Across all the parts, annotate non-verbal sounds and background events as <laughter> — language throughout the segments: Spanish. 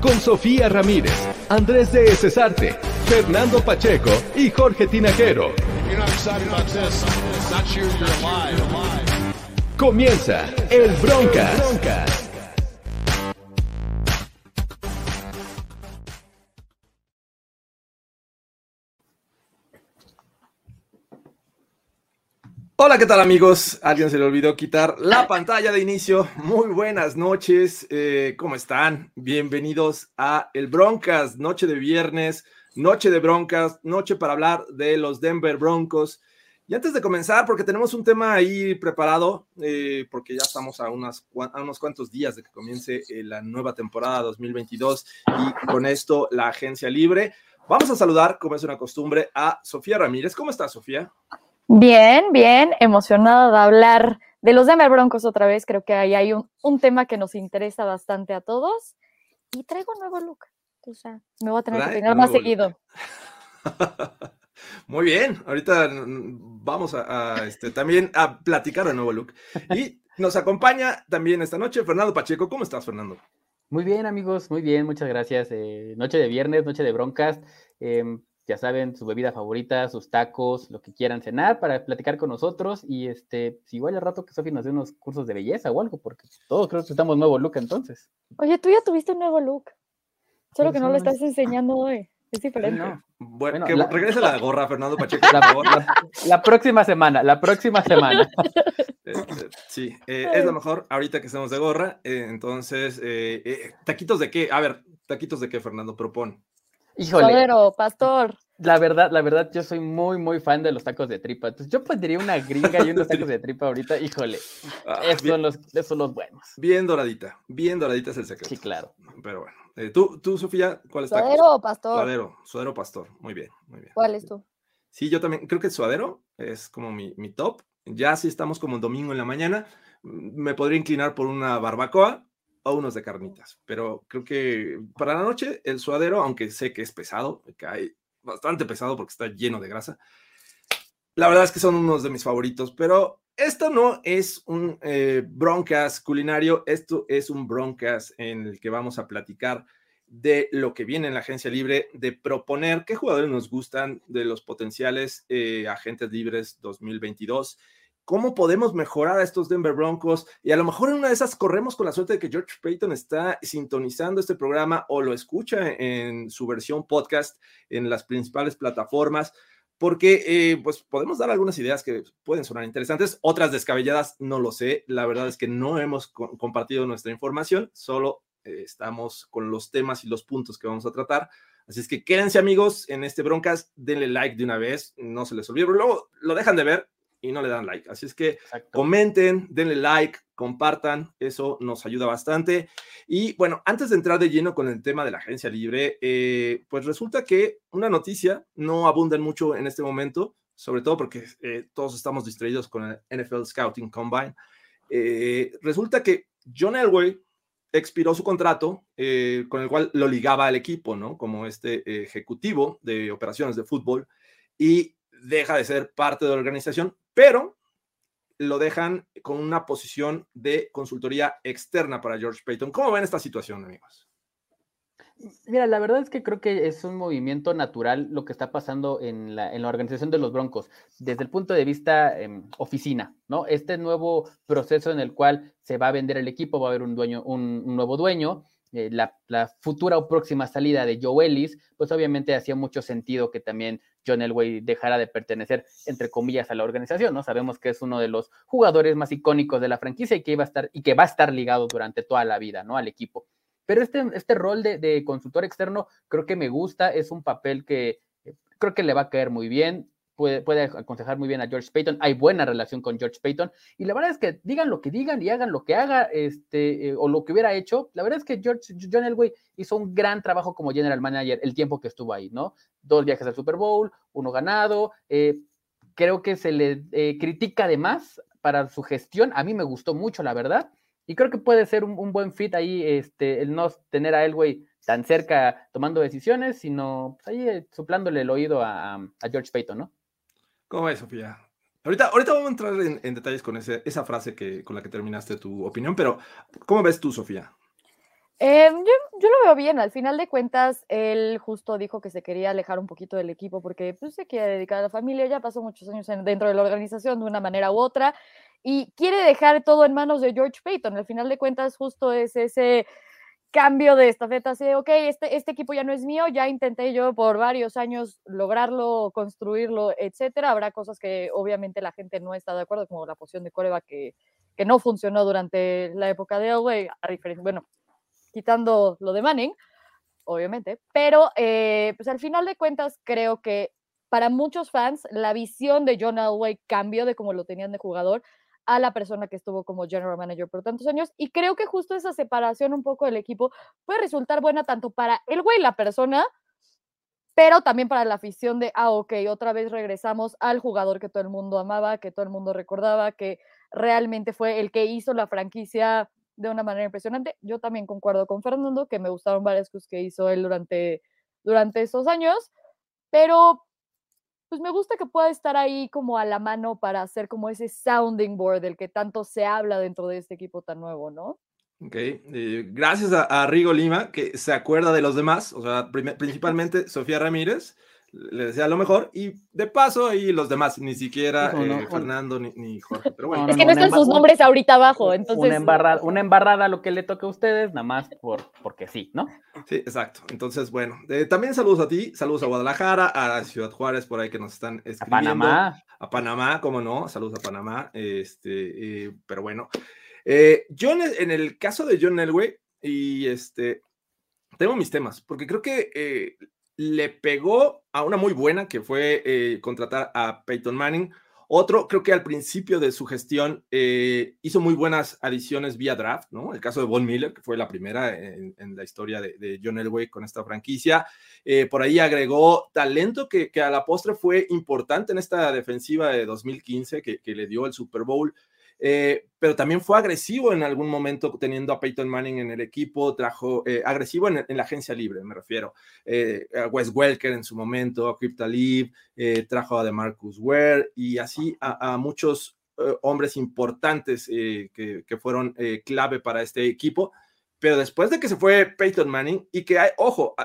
Con Sofía Ramírez, Andrés de Cesarte, Fernando Pacheco y Jorge Tinajero. Comienza el Broncas. Hola, ¿qué tal amigos? Alguien se le olvidó quitar la pantalla de inicio. Muy buenas noches, eh, ¿cómo están? Bienvenidos a El Broncas, noche de viernes, noche de broncas, noche para hablar de los Denver Broncos. Y antes de comenzar, porque tenemos un tema ahí preparado, eh, porque ya estamos a, unas, a unos cuantos días de que comience eh, la nueva temporada 2022 y con esto la agencia libre. Vamos a saludar, como es una costumbre, a Sofía Ramírez. ¿Cómo estás, Sofía? Bien, bien, emocionada de hablar de los Denver Broncos otra vez. Creo que ahí hay un, un tema que nos interesa bastante a todos. Y traigo un nuevo look. O sea, me voy a tener que peinar más look. seguido. <laughs> Muy bien, ahorita vamos a, a, este, también a platicar de nuevo look. Y nos acompaña también esta noche Fernando Pacheco. ¿Cómo estás, Fernando? Muy bien, amigos, muy bien, muchas gracias. Eh, noche de viernes, noche de broncas. em, ya saben, su bebida favorita, sus tacos, lo que quieran cenar para platicar con nosotros. Y este, si igual al rato que Sofi nos dé unos cursos de belleza o algo, porque todos creo que estamos nuevo look entonces. Oye, tú ya tuviste un nuevo look. Solo que no lo no es- estás enseñando hoy. Es diferente. No, Bueno, Bueno, que la- regrese la gorra, Fernando Pacheco, <laughs> por la, favor. la- la próxima semana, la próxima semana. <laughs> Este, sí, eh, es lo mejor ahorita que estamos de gorra. eh, entonces, eh, eh, ¿taquitos de qué? A ver, ¿taquitos de qué, Fernando? Propone. Híjole, pastor. La verdad, la verdad, yo soy muy, muy fan de los tacos de tripa. Entonces, yo pondría una gringa y unos tacos de tripa ahorita. Híjole, Ah, esos bien, son los, esos son los buenos. bien doradita, bien doradita es el secreto. Sí, claro. Pero bueno, eh, tú, tú, Sofía, ¿cuál es Suadero o pastor. Suadero, suadero pastor. Muy bien, muy bien. ¿Cuál es tú? Sí, yo también creo que el suadero es como mi, mi top. Ya si estamos como un domingo en la mañana, mm, me podría inclinar por una barbacoa o unos de carnitas. Pero creo que para la noche el suadero, aunque sé que es pesado, que hay bastante pesado porque está lleno de grasa, la verdad es que son unos de mis favoritos. Pero esto no es un eh, broncas culinario, esto es un broncas en el que vamos a platicar de lo que viene en la agencia libre, de proponer qué jugadores nos gustan de los potenciales eh, agentes libres 2022, cómo podemos mejorar a estos Denver Broncos y a lo mejor en una de esas corremos con la suerte de que George Payton está sintonizando este programa o lo escucha en su versión podcast en las principales plataformas. Porque eh, pues podemos dar algunas ideas que pueden sonar interesantes, otras descabelladas, no lo sé. La verdad es que no hemos co- compartido nuestra información, solo eh, estamos con los temas y los puntos que vamos a tratar. Así es que quédense amigos en este broncas, denle like de una vez, no se les olvide, luego lo dejan de ver y no le dan like. Así es que Exacto. comenten, denle like, compartan, eso nos ayuda bastante. Y bueno, antes de entrar de lleno con el tema de la agencia libre, eh, pues resulta que una noticia no abunda mucho en este momento, sobre todo porque eh, todos estamos distraídos con el NFL Scouting Combine. Eh, resulta que John Elway expiró su contrato eh, con el cual lo ligaba al equipo, ¿no? Como este ejecutivo de operaciones de fútbol y deja de ser parte de la organización, pero lo dejan con una posición de consultoría externa para George Payton. ¿Cómo ven esta situación, amigos? Mira, la verdad es que creo que es un movimiento natural lo que está pasando en la, en la organización de los Broncos, desde el punto de vista eh, oficina, ¿no? Este nuevo proceso en el cual se va a vender el equipo, va a haber un dueño, un nuevo dueño, eh, la, futura o próxima salida de Joe Ellis, pues obviamente hacía mucho sentido que también John Elway dejara de pertenecer, entre comillas, a la organización, ¿no? Sabemos que es uno de los jugadores más icónicos de la franquicia y que iba a estar, y que va a estar ligado durante toda la vida, ¿no? Al equipo. Pero este, este rol de, de, consultor externo creo que me gusta, es un papel que eh, creo que le va a caer muy bien. Puede, puede aconsejar muy bien a George Payton, hay buena relación con George Payton, y la verdad es que digan lo que digan y hagan lo que haga, este, eh, o lo que hubiera hecho, la verdad es que George, John Elway hizo un gran trabajo como general manager el tiempo que estuvo ahí, ¿no? Dos viajes al Super Bowl, uno ganado, eh, creo que se le eh, critica además para su gestión, a mí me gustó mucho, la verdad, y creo que puede ser un, buen fit ahí, este, el no tener a Elway tan cerca tomando decisiones, sino pues, ahí soplándole el oído a, George Payton, ¿no? ¿Cómo ves, Sofía? Ahorita, ahorita vamos a entrar en, detalles con esa frase que, con la que terminaste tu opinión, pero ¿cómo ves tú, Sofía? Em, yo, lo veo bien, al final de cuentas, él justo dijo que se quería alejar un poquito del equipo porque pues, se quiere dedicar a la familia, ya pasó muchos años dentro de la organización de una manera u otra, y quiere dejar todo en manos de George Payton. Al final de cuentas, justo es ese cambio de estafeta, así de, ok, este, este equipo ya no es mío, ya intenté yo por varios años lograrlo, construirlo, etcétera. Habrá cosas que obviamente la gente no está de acuerdo, como la posición de Coreba que, que no funcionó durante la época de Elway, a diferencia, bueno, quitando lo de Manning, obviamente, pero eh, pues al final de cuentas creo que para muchos fans la visión de John Elway cambió de como lo tenían de jugador a la persona que estuvo como general manager por tantos años. Y creo que justo esa separación un poco del equipo puede resultar buena tanto para el güey, la persona, pero también para la afición de, ah, ok, otra vez regresamos al jugador que todo el mundo amaba, que todo el mundo recordaba, que realmente fue el que hizo la franquicia de una manera impresionante. Yo también concuerdo con Fernando, que me gustaron varias cosas que hizo él durante, durante esos años, pero pues me gusta que pueda estar ahí como a la mano para hacer como ese sounding board del que tanto se habla dentro de este equipo tan nuevo, ¿no? Ok, eh, gracias a, Rigo Lima, que se acuerda de los demás, o sea, principalmente Sofía Ramírez, le decía lo mejor y de paso ahí los demás, ni siquiera eh, Fernando ni, Jorge. Pero bueno. es que no están sus nombres ahorita abajo, entonces. Una embarrada, una embarrada lo que le toca a ustedes, nada más por, porque sí, ¿no? Sí, exacto. Entonces, bueno, eh, también saludos a ti, saludos a Guadalajara, a Ciudad Juárez por ahí que nos están escribiendo. A Panamá. A Panamá, cómo no, saludos a Panamá. Este, eh, pero bueno. yo en el, caso de John Elway, y este, tengo mis temas, porque creo que le pegó a una muy buena que fue eh, contratar a Peyton Manning. Otro, creo que al principio de su gestión eh, hizo muy buenas adiciones vía draft, ¿no? El caso de Von Miller, que fue la primera en, la historia de, John Elway con esta franquicia. Eh, por ahí agregó talento que, a la postre fue importante en esta defensiva de 2015 que, que le dio el Super Bowl. Eh, pero también fue agresivo en algún momento teniendo a Peyton Manning en el equipo, trajo eh, agresivo en, la agencia libre, me refiero, eh, a Wes Welker en su momento, a Crypta trajo a DeMarcus Ware y así a, muchos hombres importantes que, que, fueron clave para este equipo. Pero después de que se fue Peyton Manning y que hay, ojo,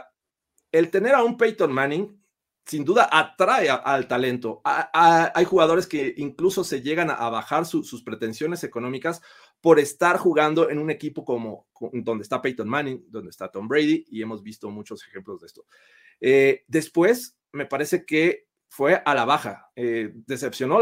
el tener a un Peyton Manning sin duda atrae al talento. hay jugadores que incluso se llegan a, bajar sus pretensiones económicas por estar jugando en un equipo como donde está Peyton Manning, donde está Tom Brady, y hemos visto muchos ejemplos de esto. Eh, después, me parece que fue a la baja. Eh, decepcionó,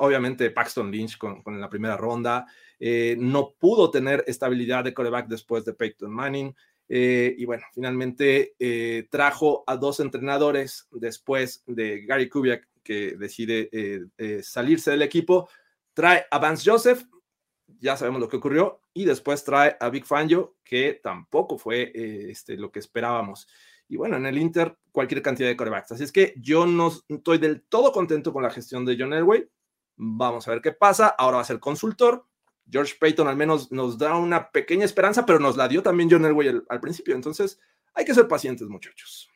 obviamente, Paxton Lynch con, la primera ronda. Eh, no pudo tener estabilidad de coreback después de Peyton Manning. Eh, y bueno, finalmente eh, trajo a dos entrenadores después de Gary Kubiak, que decide eh, salirse del equipo. Trae a Vance Joseph, ya sabemos lo que ocurrió, y después trae a Big Fangio, que tampoco fue este, lo que esperábamos. Y bueno, en el Inter, cualquier cantidad de corebacks. Así es que yo no estoy del todo contento con la gestión de John Elway. Vamos a ver qué pasa. Ahora va a ser consultor George Payton al menos nos da una pequeña esperanza, pero nos la dio también John Elway al, principio. Entonces, hay que ser pacientes, muchachos.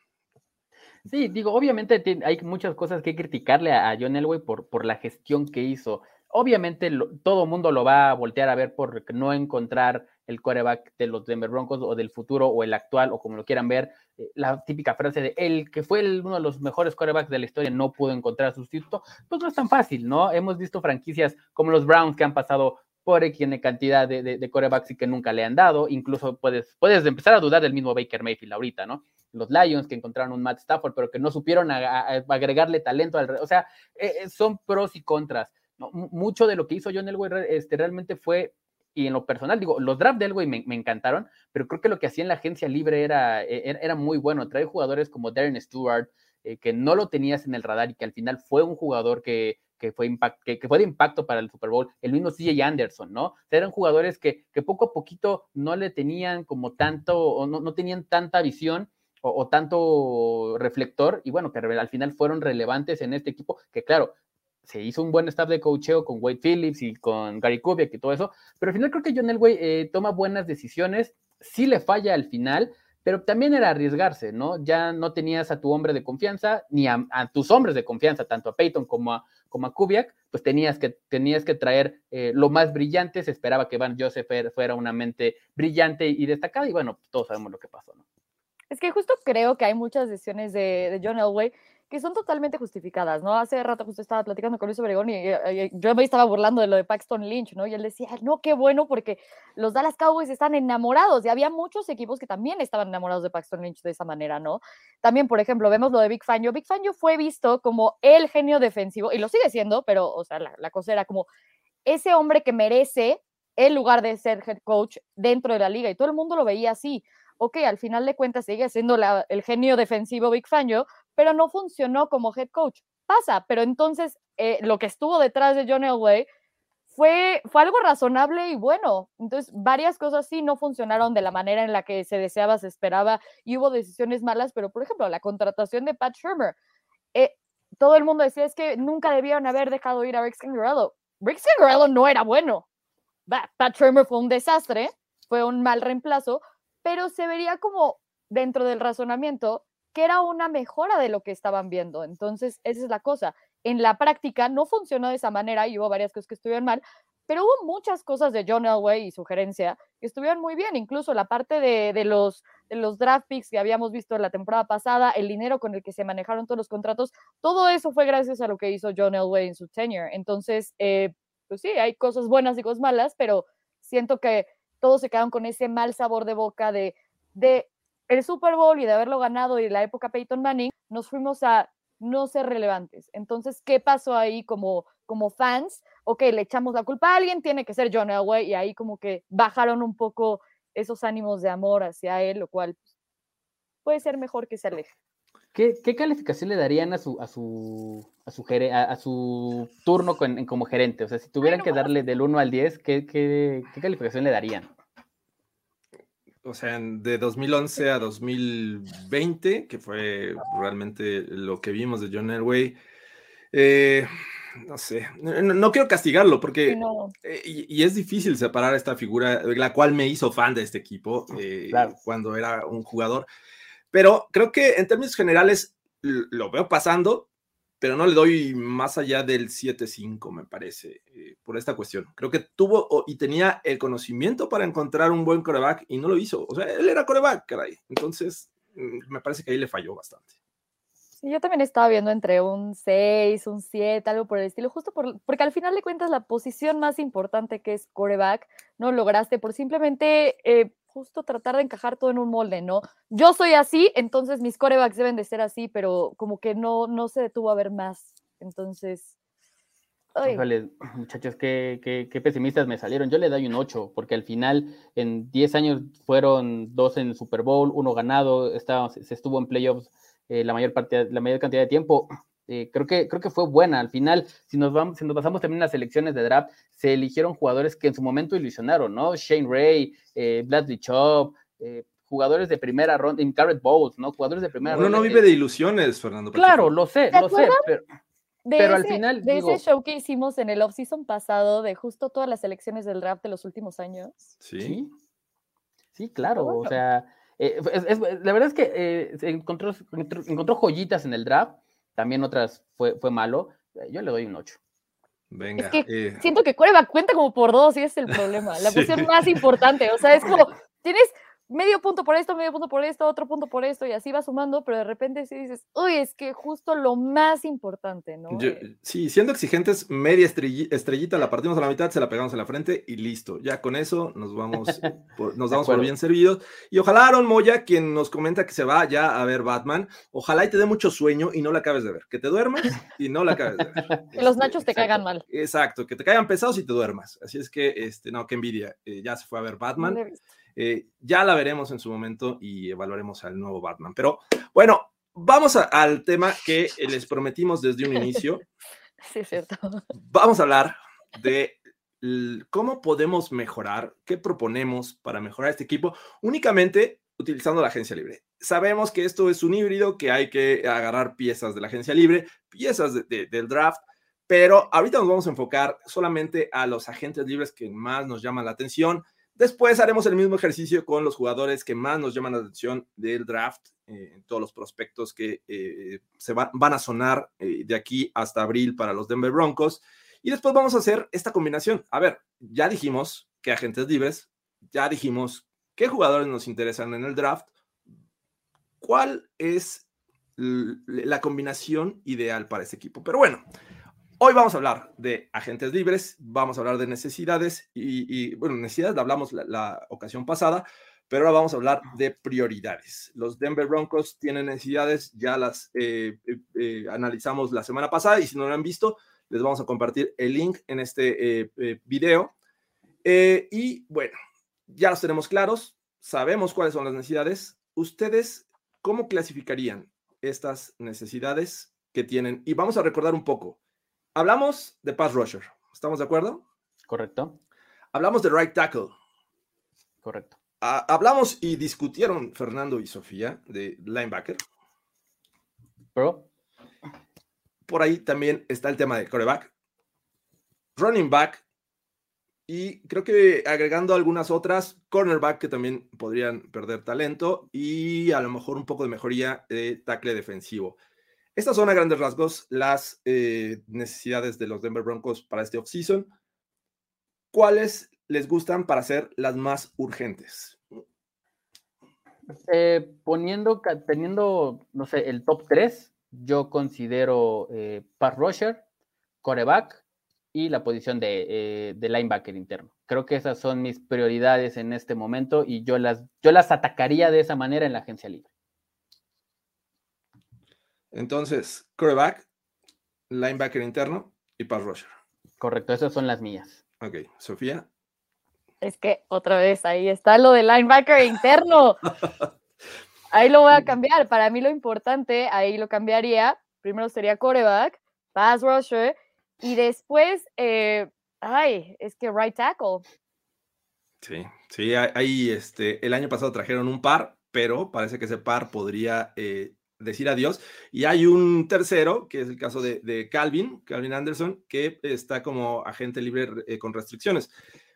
Sí, digo, obviamente hay muchas cosas que criticarle a, John Elway por, por la gestión que hizo. Obviamente todo el mundo lo va a voltear a ver por no encontrar el quarterback de los Denver Broncos o del futuro o el actual o como lo quieran ver. Eh, la típica frase de el que fue uno de los mejores quarterbacks de la historia no pudo encontrar sustituto, pues no es tan fácil, ¿no? Hemos visto franquicias como los Browns que han pasado por tiene cantidad de, de, corebacks y que nunca le han dado. Incluso puedes, puedes empezar a dudar del mismo Baker Mayfield ahorita, ¿no? Los Lions que encontraron un Matt Stafford, pero que no supieron agregarle talento al. O sea, eh, son pros y contras. Mucho de lo que hizo John Elway este, realmente fue y en lo personal, digo, los drafts de Elway me, encantaron, pero creo que lo que hacía en la agencia libre era, e, era, era muy bueno. Trae jugadores como Darren Stewart, eh, que no lo tenías en el radar y que al final fue un jugador que, que fue, que, fue de impacto para el Super Bowl, el mismo CJ Anderson, ¿no? eran jugadores que, que, poco a poquito no le tenían como tanto, o no, no tenían tanta visión o, o, tanto reflector, y bueno, que al final fueron relevantes en este equipo, que claro, se hizo un buen staff de coacheo con Wade Phillips y con Gary Kubiak y todo eso, pero al final creo que John Elway eh, toma buenas decisiones, sí le falla al final, pero también era arriesgarse, ¿no? Ya no tenías a tu hombre de confianza, ni a, tus hombres de confianza, tanto a Peyton como a, como a Kubiak, pues tenías que, tenías que traer eh, lo más brillante, se esperaba que Van Joseph fuera una mente brillante y destacada, y bueno, todos sabemos lo que pasó, ¿no? Es que justo creo que hay muchas decisiones de, de John Elway que son totalmente justificadas, ¿no? Hace rato justo estaba platicando con Luis Obregón y, yo me estaba burlando de lo de Paxton Lynch, ¿no? Y él decía, no, qué bueno porque los Dallas Cowboys están enamorados y había muchos equipos que también estaban enamorados de Paxton Lynch de esa manera, ¿no? También, por ejemplo, vemos lo de Big Fangio. Big Fangio fue visto como el genio defensivo y lo sigue siendo, pero, o sea, la, la cosa era como ese hombre que merece el lugar de ser head coach dentro de la liga y todo el mundo lo veía así ok, al final de cuentas sigue siendo el genio defensivo Big Fangio, pero no funcionó como head coach. Pasa, pero entonces eh, lo que estuvo detrás de John Elway fue, fue algo razonable y bueno. Entonces, varias cosas sí no funcionaron de la manera en la que se deseaba, se esperaba y hubo decisiones malas, pero por ejemplo, la contratación de Pat Shermer. Eh, todo el mundo decía es que nunca debieron haber dejado ir a Rick Scangarello. Rick Scangarello no era bueno. Pat Shermer fue un desastre, fue un mal reemplazo, pero se vería como dentro del razonamiento que era una mejora de lo que estaban viendo. Entonces, esa es la cosa. En la práctica no funcionó de esa manera y hubo varias cosas que estuvieron mal, pero hubo muchas cosas de John Elway y su gerencia que estuvieron muy bien, incluso la parte de, los, de los draft picks que habíamos visto la temporada pasada, el dinero con el que se manejaron todos los contratos, todo eso fue gracias a lo que hizo John Elway en su tenure. Entonces, eh, pues sí, hay cosas buenas y cosas malas, pero siento que todos se quedaron con ese mal sabor de boca de, de el Super Bowl y de haberlo ganado y la época Peyton Manning, nos fuimos a no ser relevantes. Entonces, ¿qué pasó ahí como, como fans? Ok, le echamos la culpa a alguien, tiene que ser John Elway, y ahí como que bajaron un poco esos ánimos de amor hacia él, lo cual pues, puede ser mejor que se aleje. ¿Qué, calificación le darían a su, a su, a su, a, su turno como gerente? O sea, si tuvieran que darle del 1 al 10, ¿qué, qué, qué calificación le darían? O sea, de 2011 a 2020, que fue realmente lo que vimos de John Elway, eh, no sé, no, quiero castigarlo porque, eh, y, es difícil separar esta figura, la cual me hizo fan de este equipo eh, cuando era un jugador, pero creo que en términos generales lo veo pasando, pero no le doy más allá del 7-5, me parece, eh, por esta cuestión. Creo que tuvo y tenía el conocimiento para encontrar un buen coreback y no lo hizo. O sea, él era coreback, caray. Entonces, mm, me parece que ahí le falló bastante. Sí, yo también estaba viendo entre un 6, un 7, algo por el estilo, justo por, porque al final de cuentas la posición más importante que es coreback no lograste por simplemente eh, justo tratar de encajar todo en un molde, ¿no? Yo soy así, entonces mis corebacks deben de ser así, pero como que no, no se detuvo a ver más. Entonces. <clears throat> muchachos, qué, qué, pesimistas me salieron. Yo le doy un 8, porque al final en 10 años fueron dos en Super Bowl, uno ganado, estaba, se estuvo en playoffs eh, la, mayor parte, la mayor cantidad de tiempo. Eh, creo, que, creo que fue buena. Al final, si nos, vamos, si nos pasamos también en las elecciones de draft, se eligieron jugadores que en su momento ilusionaron, ¿no? Shane Ray, eh, Bradley Chubb, eh, jugadores de primera ronda, Garrett Bowles, ¿no? Jugadores de primera ronda. Uno no vive de ilusiones, Fernando. Claro, lo sé, lo sé, pero, pero al final. De ese show que hicimos en el offseason pasado, de justo todas las elecciones del draft de los últimos años. Sí. Sí, claro, o sea. la verdad es que encontró, encontró joyitas en el draft también otras fue, fue malo. Eh, yo le doy un 8. Venga. Es que eh. siento que Cueva cuenta como por dos y ese es el problema. La <laughs> posición más importante. O sea, es como, tienes medio punto por esto, medio punto por esto, otro punto por esto, y así va sumando, pero de repente sí dices, uy, es que justo lo más importante, ¿no? Eh, sí, siendo exigentes, media estrellita, la partimos a la mitad, se la pegamos en la frente y listo. Ya con eso nos vamos, nos damos por bien servidos. Y ojalá Aaron Moya, quien nos comenta que se va ya a ver Batman, ojalá y te dé mucho sueño y no la acabes de ver. Que te duermas y no la acabes de ver. <laughs> que los nachos te caigan mal. Exacto, que te caigan pesados y te duermas. Así es que, este, no, qué envidia. Eh, ya se fue a ver Batman. Eh, ya la veremos en su momento y evaluaremos al nuevo Batman. Pero bueno, vamos al tema que les prometimos desde un inicio. <laughs> Sí, es cierto. Vamos a hablar de cómo podemos mejorar, qué proponemos para mejorar este equipo únicamente utilizando la agencia libre. Sabemos que esto es un híbrido, que hay que agarrar piezas de la agencia libre, piezas del draft, pero ahorita nos vamos a enfocar solamente a los agentes libres que más nos llaman la atención. Después haremos el mismo ejercicio con los jugadores que más nos llaman la atención del draft, eh, todos los prospectos que eh, se van a sonar eh, de aquí hasta abril para los Denver Broncos. Y después vamos a hacer esta combinación. A ver, ya dijimos que agentes libres, ya dijimos qué jugadores nos interesan en el draft, cuál es la combinación ideal para este equipo. Pero bueno, hoy vamos a hablar de agentes libres, vamos a hablar de necesidades y, bueno, necesidades hablamos la, ocasión pasada, pero ahora vamos a hablar de prioridades. Los Denver Broncos tienen necesidades, ya las eh, eh, eh, analizamos la semana pasada y si no lo han visto, les vamos a compartir el link en este eh, eh, video. Eh, y bueno, ya los tenemos claros, sabemos cuáles son las necesidades. ¿Ustedes cómo clasificarían estas necesidades que tienen? Y vamos a recordar un poco. Hablamos de pass rusher, ¿estamos de acuerdo? Correcto. Hablamos de right tackle. Correcto. hablamos y discutieron Fernando y Sofía de linebacker. Pro por ahí también está el tema de coreback, running back y creo que agregando algunas otras, cornerback que también podrían perder talento y a lo mejor un poco de mejoría de tackle defensivo. Estas son a grandes rasgos las eh, necesidades de los Denver Broncos para este offseason. ¿Cuáles les gustan para ser las más urgentes? Eh, poniendo, teniendo, no sé, el top 3, yo considero eh, pass rusher, coreback y la posición eh, de, linebacker interno. Creo que esas son mis prioridades en este momento y yo las, yo las atacaría de esa manera en la agencia libre. Entonces, coreback, linebacker interno y pass rusher. Correcto, esas son las mías. Ok, Sofía. Es que otra vez ahí está lo de linebacker interno. <laughs> Ahí lo voy a cambiar. Para mí lo importante, ahí lo cambiaría. Primero sería coreback, pass rusher, y después, eh, ay, es que right tackle. Sí, sí, ahí este, el año pasado trajeron un par, pero parece que ese par podría eh, decir adiós. Y hay un tercero, que es el caso de, Calvin, Calvin Anderson, que está como agente libre eh, con restricciones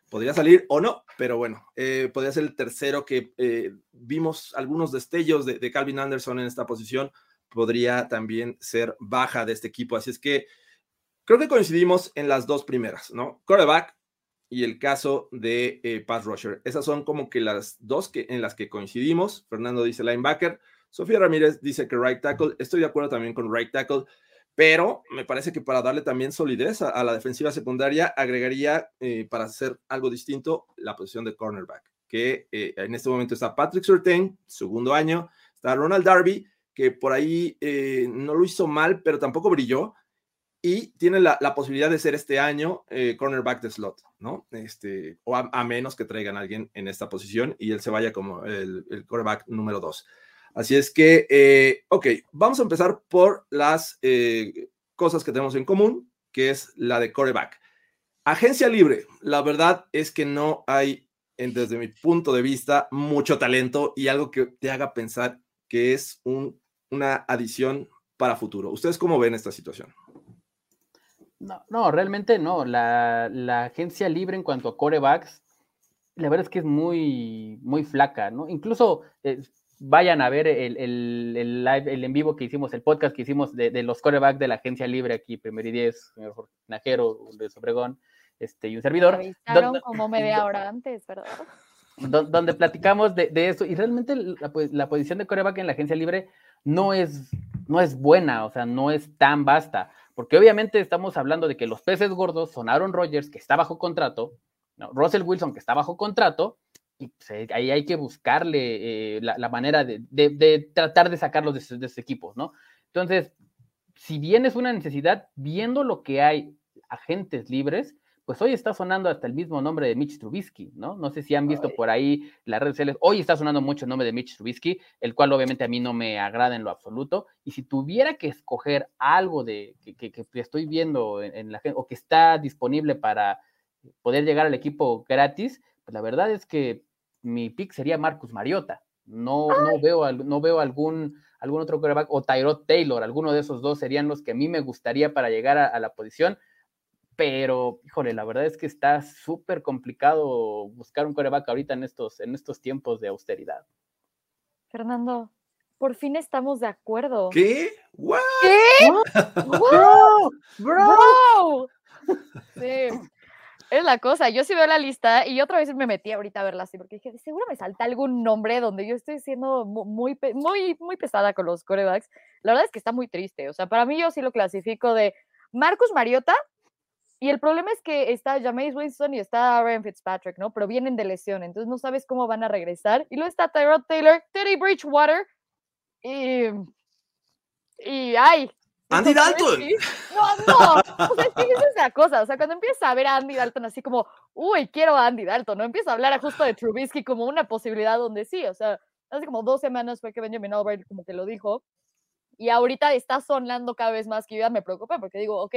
podría salir o no, pero bueno, eh, podría ser el tercero que eh, vimos algunos destellos de, Calvin Anderson en esta posición, podría también ser baja de este equipo. Así es que creo que coincidimos en las dos primeras, ¿no? Quarterback y el caso de Pass Rusher. Esas son como que las dos que, en las que coincidimos. Fernando dice linebacker. Sofía Ramírez dice que right tackle. Estoy de acuerdo también con right tackle pero me parece que para darle también solidez a, la defensiva secundaria, agregaría eh, para hacer algo distinto la posición de cornerback, que eh, en este momento está Patrick Surtain, segundo año, está Ronald Darby, que por ahí eh, no lo hizo mal, pero tampoco brilló, y tiene la, posibilidad de ser este año cornerback de slot, ¿no? Este, o a, menos que traigan a alguien en esta posición y él se vaya como el, el cornerback número dos. Así es que, eh, ok, vamos a empezar por las eh, cosas que tenemos en común, que es la de coreback. Agencia libre, la verdad es que no hay, desde mi punto de vista, mucho talento y algo que te haga pensar que es una adición para futuro. ¿Ustedes cómo ven esta situación? No, no realmente no. La, agencia libre en cuanto a corebacks, la verdad es que es muy, muy flaca, ¿no? Incluso eh, vayan a ver el, el, live, el en vivo que hicimos, el podcast que hicimos de, los corebacks de la agencia libre aquí, Primer y Diez, señor Jorge Najero, de Sobregón, este, y un servidor. Donde, como media hora antes, ¿verdad? Donde platicamos de, de eso, y realmente la, la, posición de coreback en la agencia libre no es, no es buena, o sea, no es tan vasta, porque obviamente estamos hablando de que los peces gordos son Aaron Rodgers, que está bajo contrato, ¿no? Russell Wilson, que está bajo contrato, y pues, ahí hay que buscarle eh, la, manera de, tratar de sacarlos de, ese equipo, ¿no? Entonces, si bien es una necesidad, viendo lo que hay agentes libres, pues hoy está sonando hasta el mismo nombre de Mitch Trubisky, ¿no? No sé si han visto por ahí las redes sociales. Hoy está sonando mucho el nombre de Mitch Trubisky, el cual obviamente a mí no me agrada en lo absoluto. Y si tuviera que escoger algo de que, que, estoy viendo en, la gente o que está disponible para poder llegar al equipo gratis, la verdad es que mi pick sería Marcus Mariota. No, no veo, no veo algún, algún otro quarterback o Tyrod Taylor, alguno de esos dos serían los que a mí me gustaría para llegar a la posición pero, híjole, la verdad es que está súper complicado buscar un coreback ahorita en estos, en estos tiempos de austeridad. Fernando, por fin estamos de acuerdo. ¿Qué? ¿Qué? <laughs> ¡Bro! ¡Bro! <laughs> Sí, es la cosa. Yo sí veo la lista y otra vez me metí ahorita a verla así porque dije, seguro me salta algún nombre donde yo estoy siendo muy, muy, muy pesada con los corebacks. La verdad es que está muy triste. O sea, para mí yo sí lo clasifico de Marcus Mariota, y el problema es que está Jameis Winston y está Ryan Fitzpatrick, ¿no? Pero vienen de lesión, entonces no sabes cómo van a regresar. Y luego está Tyrod Taylor, Teddy Bridgewater y. Y. ¡Ay! ¡Andy Dalton! No, no. O sea, es que esa es la cosa. O sea, cuando empiezas a ver a Andy Dalton así como, uy, quiero a Andy Dalton, ¿no? Empieza a hablar justo de Trubisky como una posibilidad donde sí. O sea, hace como dos semanas fue que Benjamin Albright como que lo dijo. Y ahorita está sonando cada vez más que yo ya me preocupa porque digo, ok,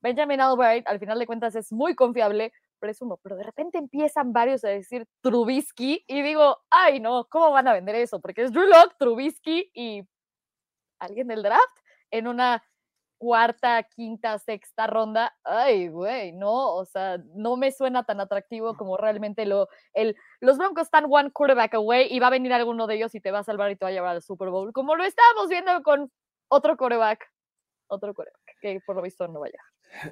Benjamin Albright, al final de cuentas, es muy confiable, pero es uno. Pero de repente empiezan varios a decir Trubisky y digo, ay, no, ¿cómo van a vender eso? Porque es Drew Locke, Trubisky y alguien del draft en una cuarta, quinta, sexta ronda. Ay, güey, no, o sea, no me suena tan atractivo como realmente lo. El, los Broncos están one quarterback away y va a venir alguno de ellos y te va a salvar y te va a llevar al Super Bowl, como lo estábamos viendo con otro quarterback, otro quarterback, que por lo visto no vaya.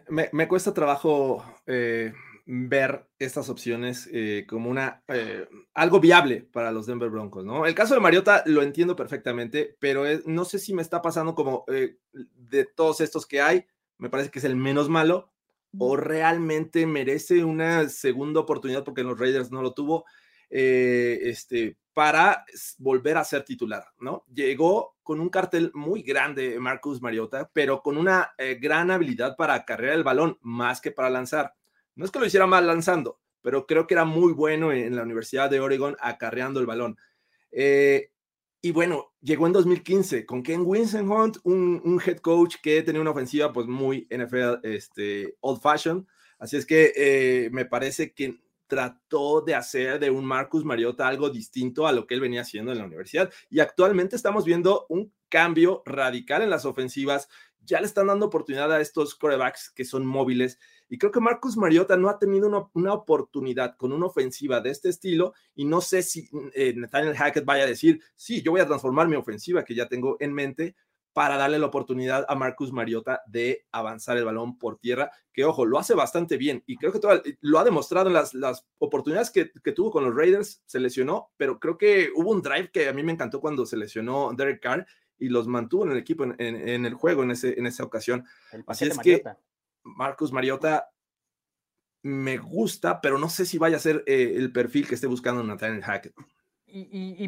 Me, cuesta trabajo eh, ver estas opciones eh, como una eh, algo viable para los Denver Broncos, ¿no? El caso de Mariota lo entiendo perfectamente, pero no sé si me está pasando como de todos estos que hay, me parece que es el menos malo o realmente merece una segunda oportunidad porque los Raiders no lo tuvo. este, para volver a ser titular, ¿no? Llegó con un cartel muy grande Marcus Mariota, pero con una eh, gran habilidad para acarrear el balón, más que para lanzar. No es que lo hiciera mal lanzando, pero creo que era muy bueno en, la Universidad de Oregon acarreando el balón. Eh, y bueno, llegó en 2015 con Ken Winsenhunt, un, un head coach que tenía una ofensiva pues muy NFL, este, old fashion. Así es que eh, me parece que trató de hacer de un Marcus Mariota algo distinto a lo que él venía haciendo en la universidad. Y actualmente estamos viendo un cambio radical en las ofensivas. Ya le están dando oportunidad a estos corebacks que son móviles. Y creo que Marcus Mariota no ha tenido una, oportunidad con una ofensiva de este estilo. Y no sé si eh, Nathaniel Hackett vaya a decir, sí, yo voy a transformar mi ofensiva que ya tengo en mente para darle la oportunidad a Marcus Mariota de avanzar el balón por tierra, que ojo, lo hace bastante bien y creo que lo ha demostrado en las, las oportunidades que, tuvo con los Raiders, se lesionó, pero creo que hubo un drive que a mí me encantó cuando se lesionó Derek Carr y los mantuvo en el equipo en, el juego en, ese, en esa ocasión. Así es que Marcus Mariota me gusta, pero no sé si vaya a ser eh, el perfil que esté buscando Nathaniel Hackett. Y,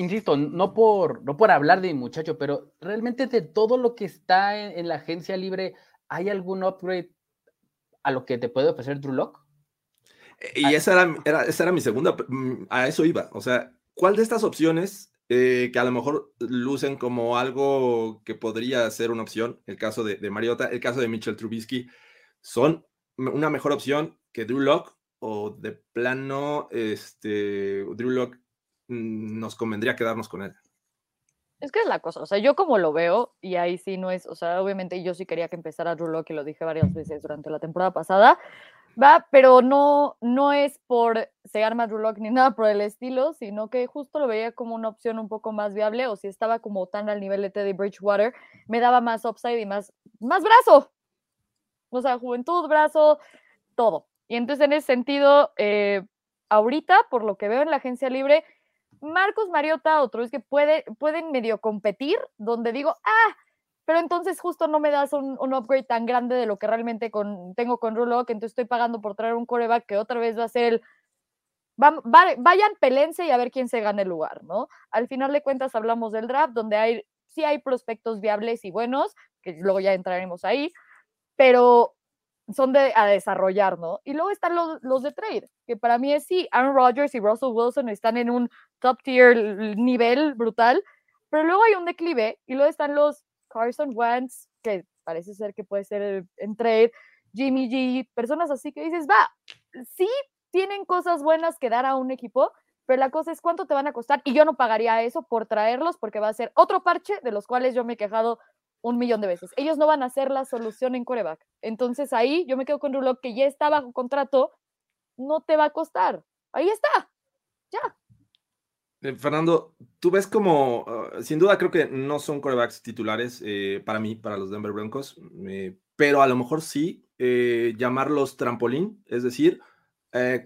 insisto, no por, no por hablar de mi muchacho, pero realmente de todo lo que está en, la agencia libre, ¿hay algún upgrade a lo que te puede ofrecer Drew Lock? Y ah. esa era, esa era mi segunda, mm, a eso iba. O sea, ¿cuál de estas opciones eh, que a lo mejor lucen como algo que podría ser una opción, el caso de, Mariota, el caso de Mitchell Trubisky, son una mejor opción que Drew Lock o de plano, este, Drew Lock Mm, nos convendría quedarnos con él. Es que es la cosa, o sea, yo como lo veo, y ahí sí no es, o sea, obviamente yo sí quería que empezara Drew que lo dije varias veces durante la temporada pasada, va, pero no, no es por cegar más ni <laughs> nada por el estilo, sino que justo lo veía como una opción un poco más viable, o si estaba como tan al nivel de Teddy Bridgewater, me daba más upside y más, más brazo, o sea, juventud, brazo, todo. Y entonces en ese sentido, eh, ahorita, por lo que veo en la agencia libre, Marcos Mariota, otro es que puede, pueden medio competir, donde digo, ah, pero entonces justo no me das un, upgrade tan grande de lo que realmente tengo con que entonces estoy pagando por traer un coreback que otra vez va a ser el, vayan, pelense y a ver quién se gana el lugar, ¿no? Al final de cuentas hablamos del draft, donde hay, sí hay prospectos viables y buenos, que luego ya entraremos ahí, pero son de a desarrollar, ¿no? Y luego están los, los de trade, que para mí es sí, Aaron Rodgers y Russell Wilson están en un top tier nivel brutal, pero luego hay un declive y luego están los Carson Wentz, que parece ser que puede ser en trade, Jimmy G, personas así que dices, va, sí tienen cosas buenas que dar a un equipo, pero la cosa es cuánto te van a costar y yo no pagaría eso por traerlos porque va a ser otro parche de los cuales yo me he quejado un millón de veces. Ellos no van a ser la solución en coreback. Entonces ahí yo me quedo con Rulo que ya está bajo contrato, no te va a costar. Ahí está. Ya. Eh, Fernando, tú ves como, uh, sin duda creo que no son corebacks titulares eh, para mí, para los Denver Broncos, eh, pero a lo mejor sí llamarlos trampolín, es decir,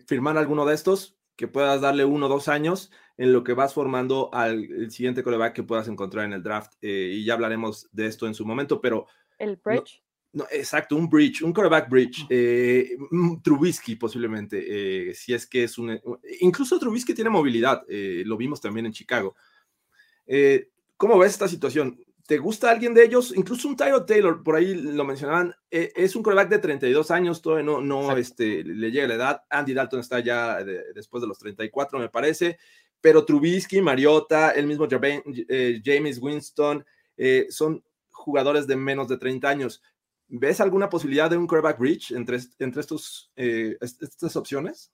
firmar alguno de estos que puedas darle uno o dos años en lo que vas formando al siguiente coreback que puedas encontrar en el draft. y ya hablaremos de esto en su momento, pero... El bridge. No, exacto, un bridge, un quarterback bridge. Eh, Trubisky posiblemente, eh, si es que es un... Incluso Trubisky tiene movilidad, eh, lo vimos también en Chicago. Eh, ¿Cómo ves esta situación? ¿Te gusta alguien de ellos? Incluso un Tyro Taylor, por ahí lo mencionaban, es un quarterback de 32 años, todavía no, no este, le llega la edad. Andy Dalton está ya después de los 34, me parece. Pero Trubisky, Mariota, el mismo James Winston, son jugadores de menos de 30 años ¿Ves alguna posibilidad de un quarterback bridge entre, entre estos, eh, estas opciones?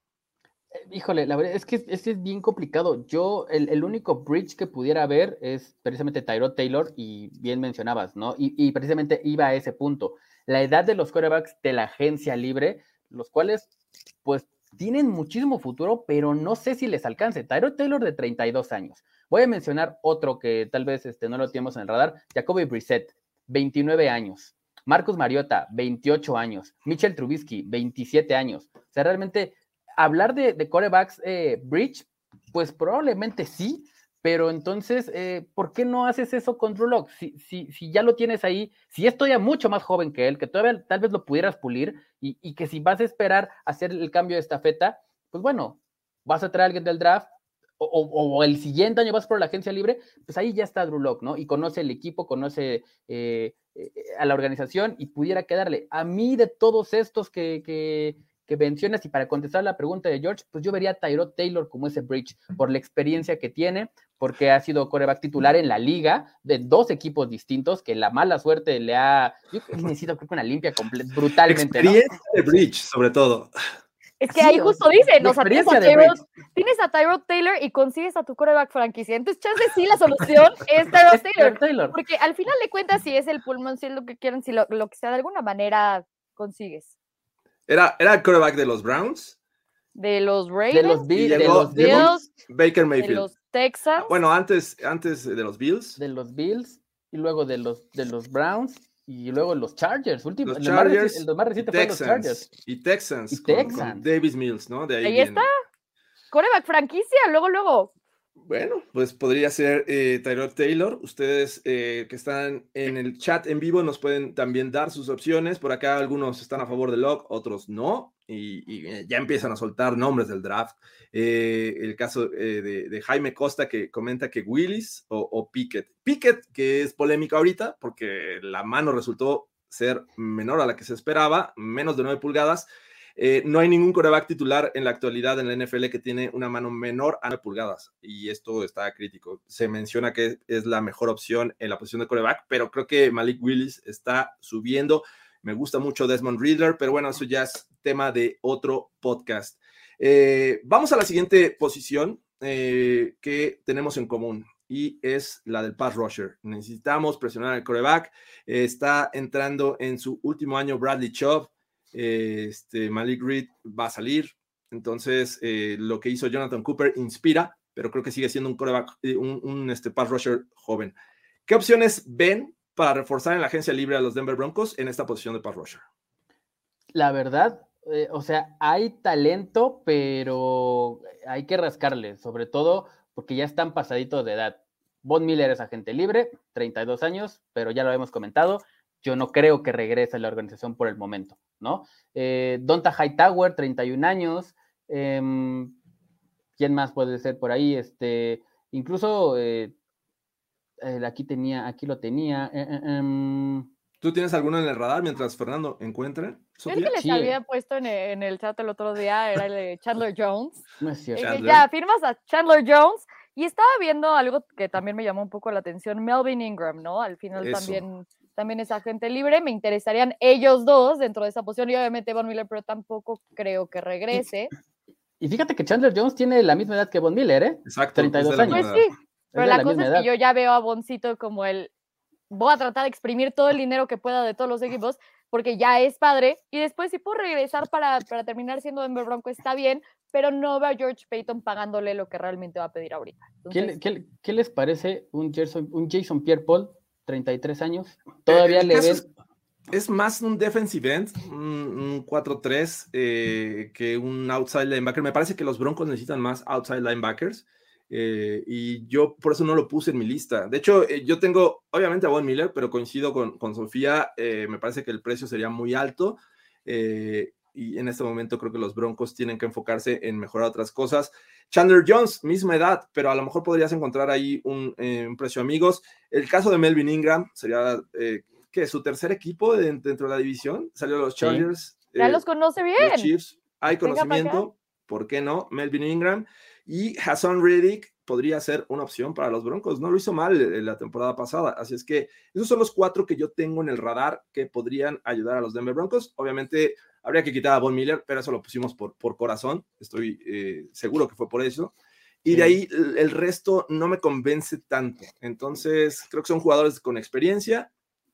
Eh, híjole, la verdad es que es, es bien complicado. Yo, el, único bridge que pudiera haber es precisamente Tyrod Taylor, y bien mencionabas, ¿no? Y, precisamente iba a ese punto. La edad de los quarterbacks de la agencia libre, los cuales, pues, tienen muchísimo futuro, pero no sé si les alcance. Tyrod Taylor de 32 años. Voy a mencionar otro que tal vez este, no lo tenemos en el radar, Jacoby Brissett, 29 años. Marcus Mariota, 28 años. Mitchell Trubisky, 27 años. O sea, realmente hablar de, de corebacks eh, bridge, pues probablemente sí, pero entonces, eh, ¿por qué no haces eso con Drew Si, si, si, ya lo tienes ahí, si es todavía mucho más joven que él, que todavía tal vez lo pudieras pulir y, y que si vas a esperar hacer el cambio de estafeta, pues bueno, vas a traer a alguien del draft, o, el siguiente año vas por la agencia libre, pues ahí ya está Drew Lock, ¿no? Y conoce el equipo, conoce eh, eh, a la organización y pudiera quedarle. A mí de todos estos que, que, que, mencionas y para contestar la pregunta de George, pues yo vería a Tyrod Taylor como ese bridge por la experiencia que tiene, porque ha sido coreback titular en la liga de dos equipos distintos que la mala suerte le ha... Yo necesito creo que una limpia brutalmente. Experiencia de bridge, sobre todo. Es que ahí justo dicen, o sea, tienes a, Tyrod, tienes a, Tyrod, Taylor y consigues a tu coreback franquicia. Entonces, chance sí, la solución <laughs> es Tyrod Taylor, Porque al final de cuentas, si es el pulmón, si es lo que quieren, si lo, lo que sea, de alguna manera consigues. ¿Era, ¿Era el coreback de los Browns? De los Ravens. De los, Bills, de los Bills. Baker Mayfield. De los Texans. Bueno, antes, antes de los Bills. De los Bills. Y luego de los, de los Browns y luego los Chargers, último, los Chargers, el, más reciente fue los Chargers. Y Texans. Y Texans. Davis Mills, ¿no? De ahí, está. Coreback franquicia, luego, luego. Bueno, pues podría ser eh, Tyrod Taylor. Ustedes eh, que están en el chat en vivo nos pueden también dar sus opciones. Por acá algunos están a favor de Locke, otros no. Y, eh, ya empiezan a soltar nombres del draft. Eh, el caso de, Jaime Costa que comenta que Willis o, o, Pickett. Pickett, que es polémica ahorita porque la mano resultó ser menor a la que se esperaba, menos de 9 pulgadas. Eh, no hay ningún coreback titular en la actualidad en la NFL que tiene una mano menor a 9 pulgadas y esto está crítico. Se menciona que es la mejor opción en la posición de coreback, pero creo que Malik Willis está subiendo. Me gusta mucho Desmond Reader, pero bueno, eso ya es tema de otro podcast. Eh, vamos a la siguiente posición eh, que tenemos en común y es la del pass rusher. Necesitamos presionar al coreback. está entrando en su último año Bradley Chubb este, Malik Reed va a salir. Entonces, eh, lo que hizo Jonathan Cooper inspira, pero creo que sigue siendo un coreback, eh, un, este, pass rusher joven. ¿Qué opciones ven para reforzar en la agencia libre a los Denver Broncos en esta posición de pass rusher? La verdad, eh, o sea, hay talento, pero hay que rascarle, sobre todo porque ya están pasaditos de edad. Von Miller es agente libre, 32 años, pero ya lo hemos comentado, yo no creo que regrese a la organización por el momento, ¿no? Eh, Donta Hightower, 31 años. Em, ¿Quién más puede ser por ahí? Este, incluso eh, aquí tenía, aquí lo tenía. Eh, em, ¿Tú tienes alguno en el radar mientras Fernando encuentre? Yo el que les Sí. había puesto en el, en el chat el otro día era el de Chandler Jones. No es Eh, cierto. Chandler. ya firmas a Chandler Jones y estaba viendo algo que también me llamó un poco la atención, Melvin Ingram, ¿no? Al final Eso. también, también es agente libre, me interesarían ellos dos dentro de esa posición y obviamente Von Miller, pero tampoco creo que regrese. Y fíjate que Chandler Jones tiene la misma edad que Von Miller, ¿eh? Exacto. 32 es de la años. Pues sí. Pero la, la cosa es edad. que yo ya veo a Boncito como el, voy a tratar de exprimir todo el dinero que pueda de todos los equipos porque ya es padre y después si puedo regresar para, para terminar siendo Denver Bronco está bien, pero no veo a George Payton pagándole lo que realmente va a pedir ahorita. ¿Qué, Entonces, qué le- qué les parece un Jason, un Jason Pierre Paul, 33 años? Todavía el le ven. es, es más un defensive end, un, un 4-3 eh, que un outside linebacker. Me parece que los Broncos necesitan más outside linebackers. Eh, y yo por eso no lo puse en mi lista. De hecho, eh, yo tengo obviamente a Von Miller, pero coincido con, con Sofía. eh, me parece que el precio sería muy alto. y en este momento creo que los Broncos tienen que enfocarse en mejorar otras cosas. Chandler Jones, misma edad, pero a lo mejor podrías encontrar ahí un, un precio amigos. El caso de Melvin Ingram sería que su tercer equipo de- dentro de la división salió los Sí. Chargers. ya los conoce bien. los Chiefs. Hay conocimiento, ¿por qué no? Melvin Ingram y Hassan Reddick podría ser una opción para los Broncos. No lo hizo mal en la temporada pasada. Así es que esos son los cuatro que yo tengo en el radar que podrían ayudar a los Denver Broncos. Obviamente habría que quitar a Von Miller, pero eso lo pusimos por, por corazón. Estoy eh, seguro que fue por eso. Y de ahí el resto no me convence tanto. Entonces, creo que son jugadores con experiencia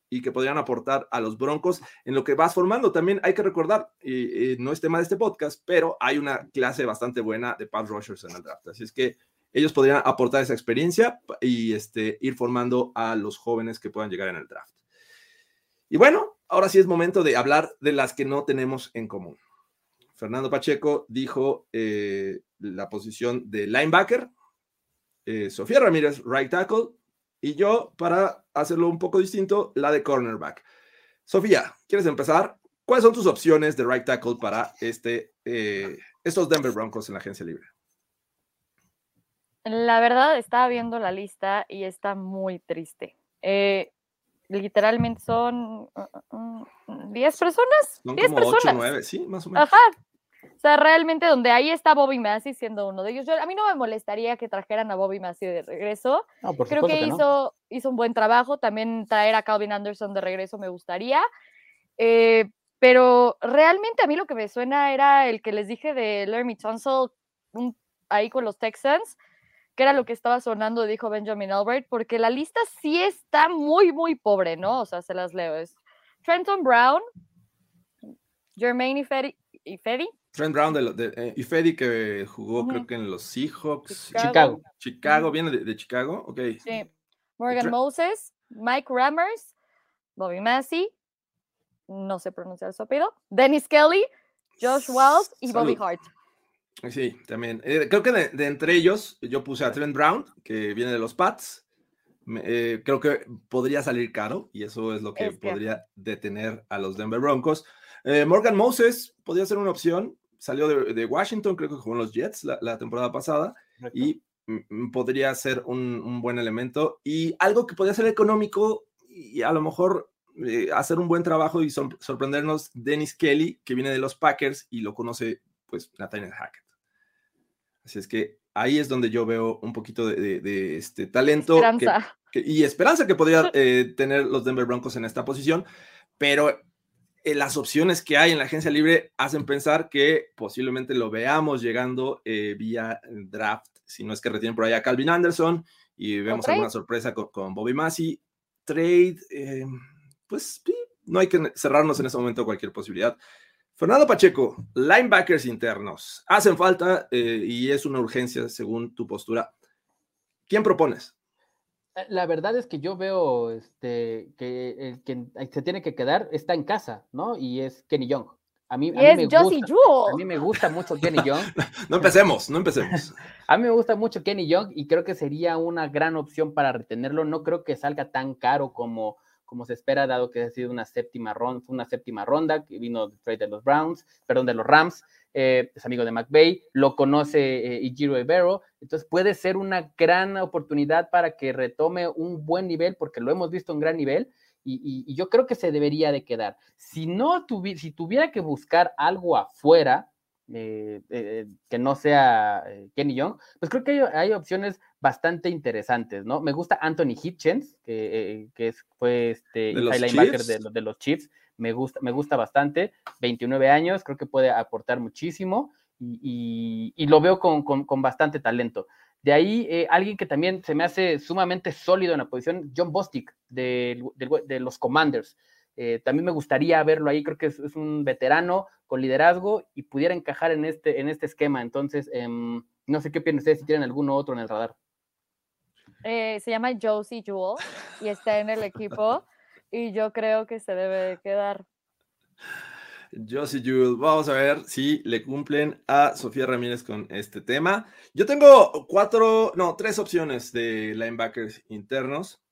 y que podrían aportar a los Broncos en lo que vas formando. También hay que recordar, y, y no es tema de este podcast, pero hay una clase bastante buena de pass rushers en el draft. Así es que ellos podrían aportar esa experiencia y este, ir formando a los jóvenes que puedan llegar en el draft. Y bueno, ahora sí es momento de hablar de las que no tenemos en común. Fernando Pacheco dijo eh, la posición de linebacker, eh, Sofía Ramírez, right tackle, y yo, para hacerlo un poco distinto, la de cornerback. Sofía, ¿quieres empezar? ¿Cuáles son tus opciones de right tackle para este, eh, estos Denver Broncos en la agencia libre? La verdad, estaba viendo la lista y está muy triste. Eh, literalmente son uh, uh, uh, 10 personas. Son 10 como 8 personas. 9, sí, más o menos. Ajá. O sea, realmente donde ahí está Bobby Massey siendo uno de ellos. Yo- a mí no me molestaría que trajeran a Bobby Massey de regreso. No, por Creo que, que no. hizo, hizo un buen trabajo. También traer a Calvin Anderson de regreso me gustaría. Eh, pero realmente a mí lo que me suena era el que les dije de Laramie Tunsil un- ahí con los Texans, que era lo que estaba sonando, dijo Benjamin Albert, porque la lista sí está muy, muy pobre, ¿no? O sea, se las leo. Es Trenton Brown, Jermaine Ifedi, Ifedi Trent Brown de, lo- de eh, Ifedi que jugó creo que en los Seahawks. Chicago. Chicago. Viene de, de Chicago, ok. Sí. Morgan Moses, Mike Rammers, Bobby Massey, no sé pronunciar su apellido, Dennis Kelly, Josh Wells y Bobby Salud. Hart. Sí, también. Eh, creo que de, de entre ellos yo puse a Trent Brown, que viene de los Pats. Me- eh, creo que podría salir caro y eso es lo que Es podría detener a los Denver Broncos. Eh, Morgan Moses podría ser una opción. Salió de, de Washington, creo que jugó en los Jets la, la temporada pasada Correcto. y podría ser un, un buen elemento. Y algo que podría ser económico y a lo mejor eh, hacer un buen trabajo y sor- sorprendernos, Dennis Kelly, que viene de los Packers y lo conoce pues Nathaniel Hackett. Así es que ahí es donde yo veo un poquito de, de- de, este talento que- Esperanza. que- y esperanza que podría <laughs> eh, tener los Denver Broncos en esta posición, pero eh, las opciones que hay en la agencia libre hacen pensar que posiblemente lo veamos llegando eh, vía draft, si no es que retienen por ahí a Calvin Anderson y vemos alguna sorpresa con, con Bobby Massey. Trade, eh, pues no hay que cerrarnos en ese momento cualquier posibilidad. Fernando Pacheco, linebackers internos, hacen falta y es una urgencia según tu postura. ¿Quién propones? Eh, La verdad es que yo veo este, que el que se tiene que quedar está en casa, ¿no? Y es Kenny Young. A mí, a mí es me Josie gusta, Jewell. a mí me gusta mucho Kenny <laughs> Young. No empecemos, no empecemos. <laughs> A mí me gusta mucho Kenny Young y creo que sería una gran opción para retenerlo. No creo que salga tan caro como, como se espera, dado que ha sido una séptima ronda, una séptima ronda que vino de trade de los Browns, perdón, de los Rams. eh, es amigo de McVay, lo conoce eh, Ijiro Ibero, entonces puede ser una gran oportunidad para que retome un buen nivel, porque lo hemos visto en gran nivel, y, yo creo que se debería de quedar. Si no si tuviera que buscar algo afuera, eh, eh, que no sea eh, Kenny Young, pues creo que hay, opciones bastante interesantes, ¿no? Me gusta Anthony Hitchens, que, que fue este ¿De linebacker de, de, los Chiefs, me gusta, me gusta bastante, 29 años, creo que puede aportar muchísimo y, y, y lo veo con, con, con, bastante talento. De ahí, eh, alguien que también se me hace sumamente sólido en la posición, John Bostic, de, de, de los Commanders. Eh, también me gustaría verlo ahí, creo que es, es, un veterano con liderazgo y pudiera encajar en este, en este esquema. Entonces, eh, no sé qué piensan ustedes si tienen alguno otro en el radar. Eh, se llama Josie Jewell y está en el equipo y yo creo que se debe de quedar. Josie Jewell, vamos a ver si le cumplen a Sofía Ramírez con este tema. Yo tengo cuatro, no, tres opciones de linebackers internos.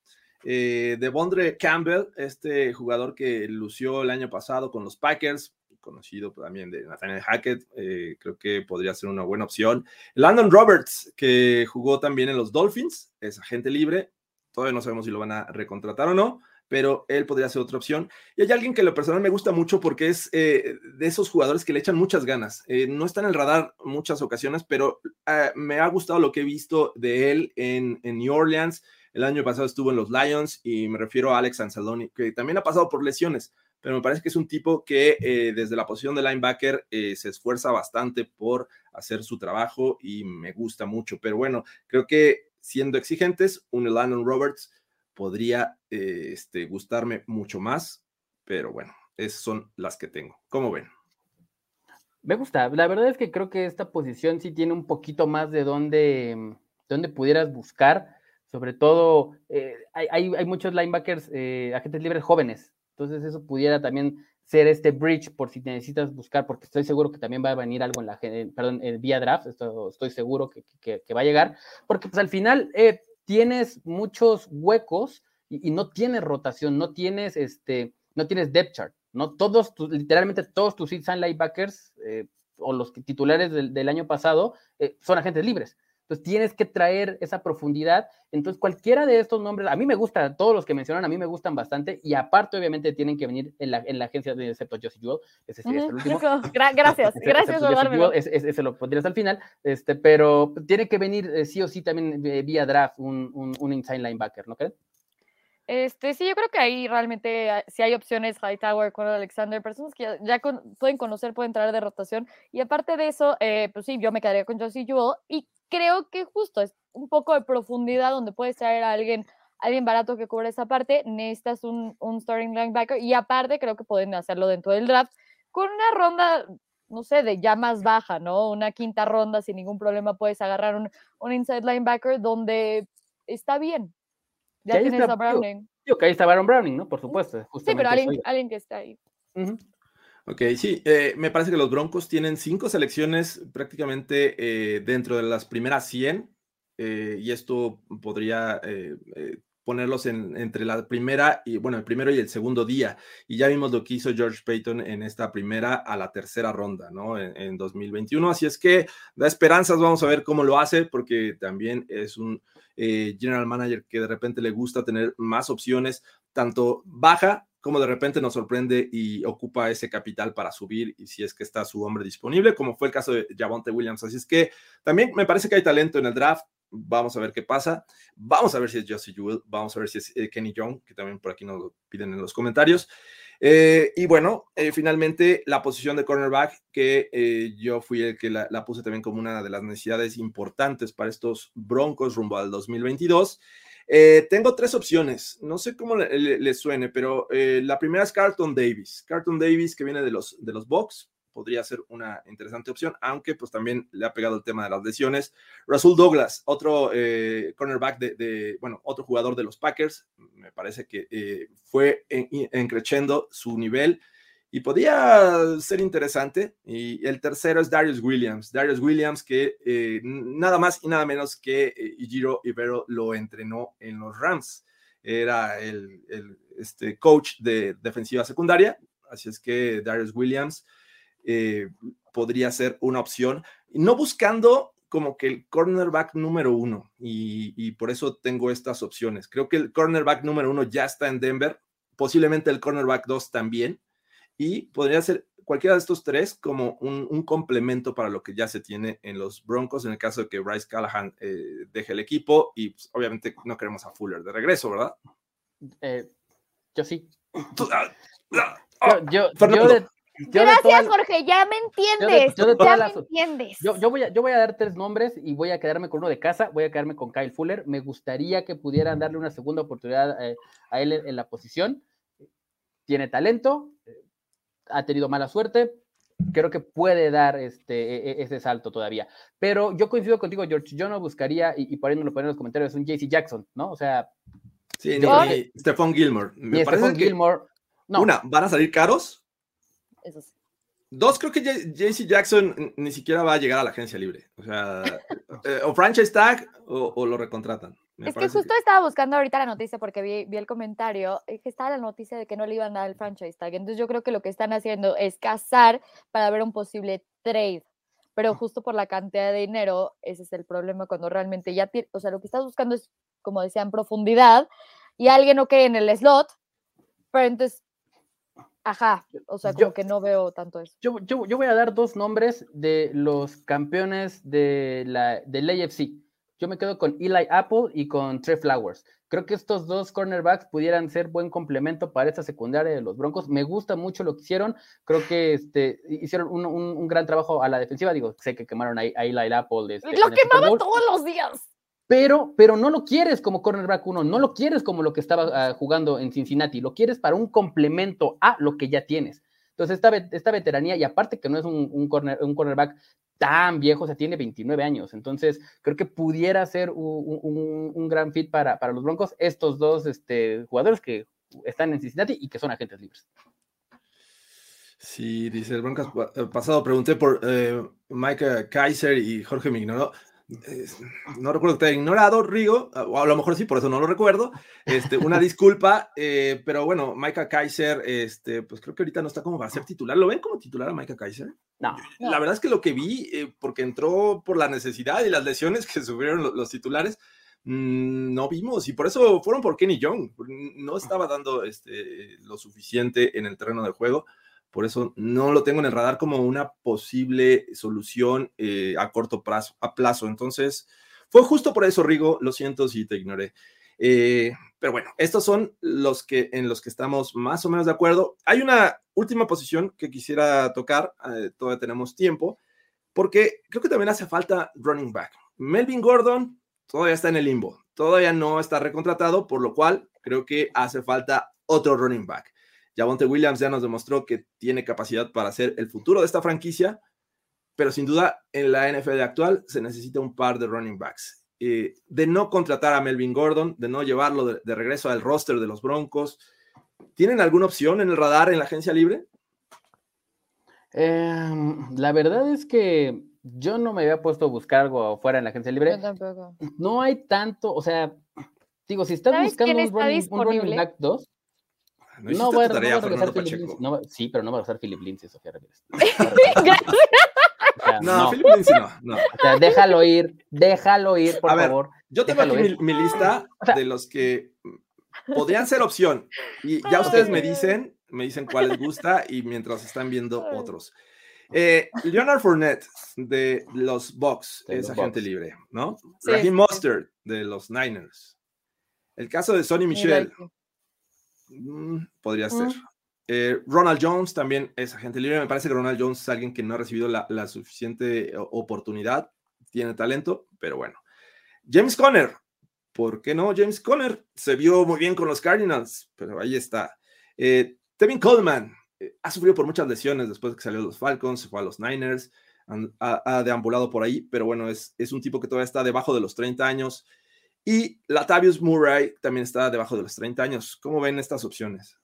Eh, de Bondre Campbell, este jugador que lució el año pasado con los Packers, conocido también de Nathaniel Hackett, eh, creo que podría ser una buena opción. Landon Roberts, que jugó también en los Dolphins, es agente libre, todavía no sabemos si lo van a recontratar o no, pero él podría ser otra opción. Y hay alguien que en lo personal me gusta mucho porque es eh, de esos jugadores que le echan muchas ganas. Eh, no está en el radar muchas ocasiones, pero eh, me ha gustado lo que he visto de él en New Orleans. El año pasado estuvo en los Lions y me refiero a Alex Anzaloni, que también ha pasado por lesiones, pero me parece que es un tipo que eh, desde la posición de linebacker eh, se esfuerza bastante por hacer su trabajo y me gusta mucho. Pero bueno, creo que siendo exigentes, un Landon Roberts podría eh, este, gustarme mucho más, pero bueno, esas son las que tengo. ¿Cómo ven? Me gusta, la verdad es que creo que esta posición sí tiene un poquito más de dónde, dónde pudieras buscar sobre todo eh, hay, hay, muchos linebackers, eh, agentes libres jóvenes, entonces eso pudiera también ser este bridge por si necesitas buscar, porque estoy seguro que también va a venir algo en la, perdón, en vía draft, esto, estoy seguro que, que, va a llegar, porque pues al final eh, tienes muchos huecos y, no tienes rotación, no tienes este, no tienes depth chart, no todos, literalmente todos tus inside linebackers eh, o los titulares del, del año pasado eh, son agentes libres. Entonces tienes que traer esa profundidad. Entonces cualquiera de estos nombres, a mí me gusta, todos los que mencionan, a mí me gustan bastante y aparte obviamente tienen que venir en la, en la agencia de excepto Josie Jewell. Ese sería uh -huh. el último. Gra gracias, <laughs> gracias por dármelo. Ese, ese, ese, lo pondrías al final, este, pero tiene que venir eh, sí o sí también eh, vía draft un, un, un inside linebacker, ¿no creen? Este, sí, yo creo que ahí realmente ah, si hay opciones Hightower con Alexander, personas que ya, pueden conocer, pueden entrar de rotación. Y aparte de eso, eh, pues sí, yo me quedaría con Josie Jewell y creo que justo es un poco de profundidad donde puedes traer a alguien, alguien barato que cubra esa parte, necesitas un, un starting linebacker y aparte creo que pueden hacerlo dentro del draft con una ronda, no sé, de ya más baja, ¿no? Una quinta ronda sin ningún problema puedes agarrar un inside linebacker donde está bien. Ya tienes está, a Browning. Yo, que ahí está Baron Browning, ¿no? Por supuesto. Sí, pero alguien, alguien, que está ahí. Uh -huh. Ok, sí, eh, me parece que los Broncos tienen cinco selecciones prácticamente eh, dentro de las primeras 100 eh, y esto podría eh, ponerlos en, entre la primera y, bueno, el primero y el segundo día. Y ya vimos lo que hizo George Payton en esta primera a la tercera ronda, ¿no? En, en 2021. Así es que da esperanzas, vamos a ver cómo lo hace, porque también es un eh, general manager que de repente le gusta tener más opciones, tanto baja como de repente nos sorprende y ocupa ese capital para subir y si es que está su hombre disponible, como fue el caso de Javonte Williams. Así es que también me parece que hay talento en el draft. Vamos a ver qué pasa. Vamos a ver si es Josie Jewell. Vamos a ver si es eh, Kenny Young, que también por aquí nos piden en los comentarios. Eh, y bueno, eh, finalmente la posición de cornerback, que yo fui el que la, puse también como una de las necesidades importantes para estos Broncos rumbo al 2022. Eh, tengo tres opciones, no sé cómo le, le, suene, pero la primera es Carlton Davis. Carlton Davis, que viene de los, de los Bucks, podría ser una interesante opción, aunque pues también le ha pegado el tema de las lesiones. Rasul Douglas, otro eh, cornerback de, de, bueno, otro jugador de los Packers, me parece que eh, fue encrechendo en su nivel y podía ser interesante. Y el tercero es Darius Williams. Darius Williams, que eh, nada más y nada menos que eh, Ijiro Ibero lo entrenó en los Rams. Era el, el este coach de defensiva secundaria. Así es que Darius Williams eh, podría ser una opción. No buscando como que el cornerback número uno. Y, y por eso tengo estas opciones. Creo que el cornerback número uno ya está en Denver posiblemente el cornerback 2 también, y podría ser cualquiera de estos tres como un, complemento para lo que ya se tiene en los Broncos, en el caso de que Bryce Callahan eh, deje el equipo, y pues, obviamente no queremos a Fuller de regreso, ¿verdad? Eh, yo sí. Ah, ah, yo, yo, Gracias, Jorge, ya me entiendes. ya me entiendes. Yo, voy a, yo voy a dar tres nombres y voy a quedarme con uno de casa, voy a quedarme con Kyle Fuller. Me gustaría que pudieran darle una segunda oportunidad eh, a él en la posición. Tiene talento, ha tenido mala suerte, creo que puede dar este, e, e, ese salto todavía. Pero yo coincido contigo, George, yo no buscaría, y, por ahí no lo ponen en los comentarios, un JC Jackson, ¿no? O sea... Sí, ni, Stephon Gilmore. Me parece Gilmore, no. Una, ¿van a salir caros? Eso sí. Dos, creo que JC Jackson ni siquiera va a llegar a la agencia libre. O sea, <laughs> eh, o franchise tag o lo recontratan es que justo estaba buscando ahorita la noticia porque vi, vi el comentario, eh, que estaba la noticia de que no le iban a dar el franchise tag. Entonces yo creo que lo que están haciendo es cazar para ver un posible trade. Pero justo por la cantidad de dinero, ese es el problema cuando realmente ya, o sea, lo que estás buscando es, como decían, profundidad y alguien no quede en el slot, pero entonces, ajá, o sea, como que no veo tanto eso. Yo, yo, yo, voy a dar dos nombres de los campeones de la, del AFC yo me quedo con Eli Apple y con Trey Flowers. Creo que estos dos cornerbacks pudieran ser buen complemento para esta secundaria de los Broncos. Me gusta mucho lo que hicieron. Creo que este, hicieron un, gran trabajo a la defensiva. Digo, sé que quemaron a, Eli Apple. Este, lo quemaban todos los días. Pero, pero no lo quieres como cornerback uno, no lo quieres como lo que estaba ah, jugando en Cincinnati, lo quieres para un complemento a lo que ya tienes. Entonces, esta, esta veteranía, y aparte que no es un, un, corner, un cornerback tan viejo, o sea, tiene 29 años. Entonces, creo que pudiera ser un, gran fit para, para, los Broncos estos dos este, jugadores que están en Cincinnati y que son agentes libres. Sí, dice el Broncos pasado, pregunté por eh, Mike Kaiser y Jorge me no recuerdo que te haya ignorado, Rigo, o a lo mejor sí, por eso no lo recuerdo. Este, una <laughs> disculpa, eh, pero bueno, Micah Kaiser, este, pues creo que ahorita no está como para ser titular. ¿Lo ven como titular a Micah Kaiser? No. La verdad es que lo que vi, eh, porque entró por la necesidad y las lesiones que <laughs> sufrieron los, titulares, mm, no vimos y por eso fueron por Kenny Young. No estaba dando este, lo suficiente en el terreno de juego. Por eso no lo tengo en el radar como una posible solución eh, a corto plazo, a plazo. Entonces, fue justo por eso, Rigo. Lo siento si te ignoré. Eh, pero bueno, estos son los que en los que estamos más o menos de acuerdo. Hay una última posición que quisiera tocar, eh, todavía tenemos tiempo, porque creo que también hace falta running back. Melvin Gordon todavía está en el limbo, todavía no está recontratado, por lo cual creo que hace falta otro running back. Javonte Williams ya nos demostró que tiene capacidad para ser el futuro de esta franquicia, pero sin duda en la NFL actual se necesita un par de running backs. Eh, de no contratar a Melvin Gordon, de no llevarlo de, regreso al roster de los Broncos, ¿tienen alguna opción en el radar en la agencia libre? Em, la verdad es que yo no me había puesto a buscar algo fuera en la agencia libre. No hay tanto, o sea, digo, si estás buscando un running, un running, back 2, no, voy, a regresar Philip Lindsay. No, sí, pero no va a regresar Philip Lindsay, Sofía Ramírez. <laughs> no, Philip Lindsay no, no. O sea, déjalo ir, déjalo ir, por favor. Yo tengo aquí mi, lista de los que podrían ser opción. Y ya ustedes me dicen, me dicen cuál les gusta y mientras están viendo otros. Eh, Leonard Fournette de los Bucks es agente libre, ¿no? Sí. Raheem Mustard de los Niners. El caso de Sonny Michel Mm, podría ser. Eh, Ronald Jones también es agente libre. Me parece que Ronald Jones es alguien que no ha recibido la, suficiente oportunidad. Tiene talento, pero bueno. James Conner. ¿Por qué no? James Conner se vio muy bien con los Cardinals, pero ahí está. Eh, Tevin Coleman eh, ha sufrido por muchas lesiones después de que salió de los Falcons, se fue a los Niners, ha, deambulado por ahí, pero bueno, es, es un tipo que todavía está debajo de los 30 años y Latavius Murray también está debajo de los 30 años. ¿Cómo ven estas opciones?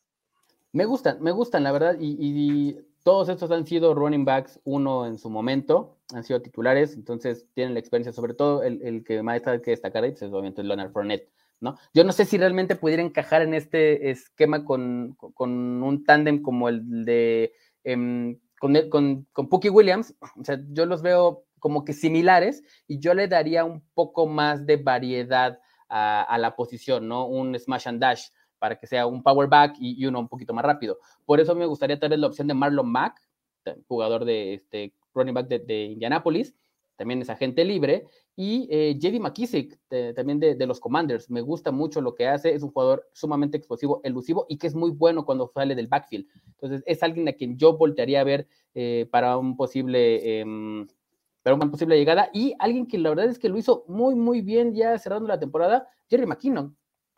Me gustan, me gustan, la verdad. Y, todos estos han sido running backs, uno en su momento, han sido titulares, entonces tienen la experiencia. Sobre todo el, que más está que destacar es obviamente Leonard Fournette. ¿no? Yo no sé si realmente pudiera encajar en este esquema con, un tándem como el de em, con, con, con Pookie Williams. O sea, yo los veo como que similares y yo le daría un poco más de variedad a, la posición, ¿no? Un smash and dash para que sea un power back y, uno un poquito más rápido. Por eso me gustaría tener la opción de Marlon Mack, jugador de este running back de, Indianapolis, también es agente libre, y eh, JD McKissick, también de, los Commanders. Me gusta mucho lo que hace, es un jugador sumamente explosivo, elusivo y que es muy bueno cuando sale del backfield. Entonces, es alguien a quien yo voltearía a ver eh, para un posible. Em, para una posible llegada y alguien que la verdad es que lo hizo muy, muy bien ya cerrando la temporada, Jerry McKinnon.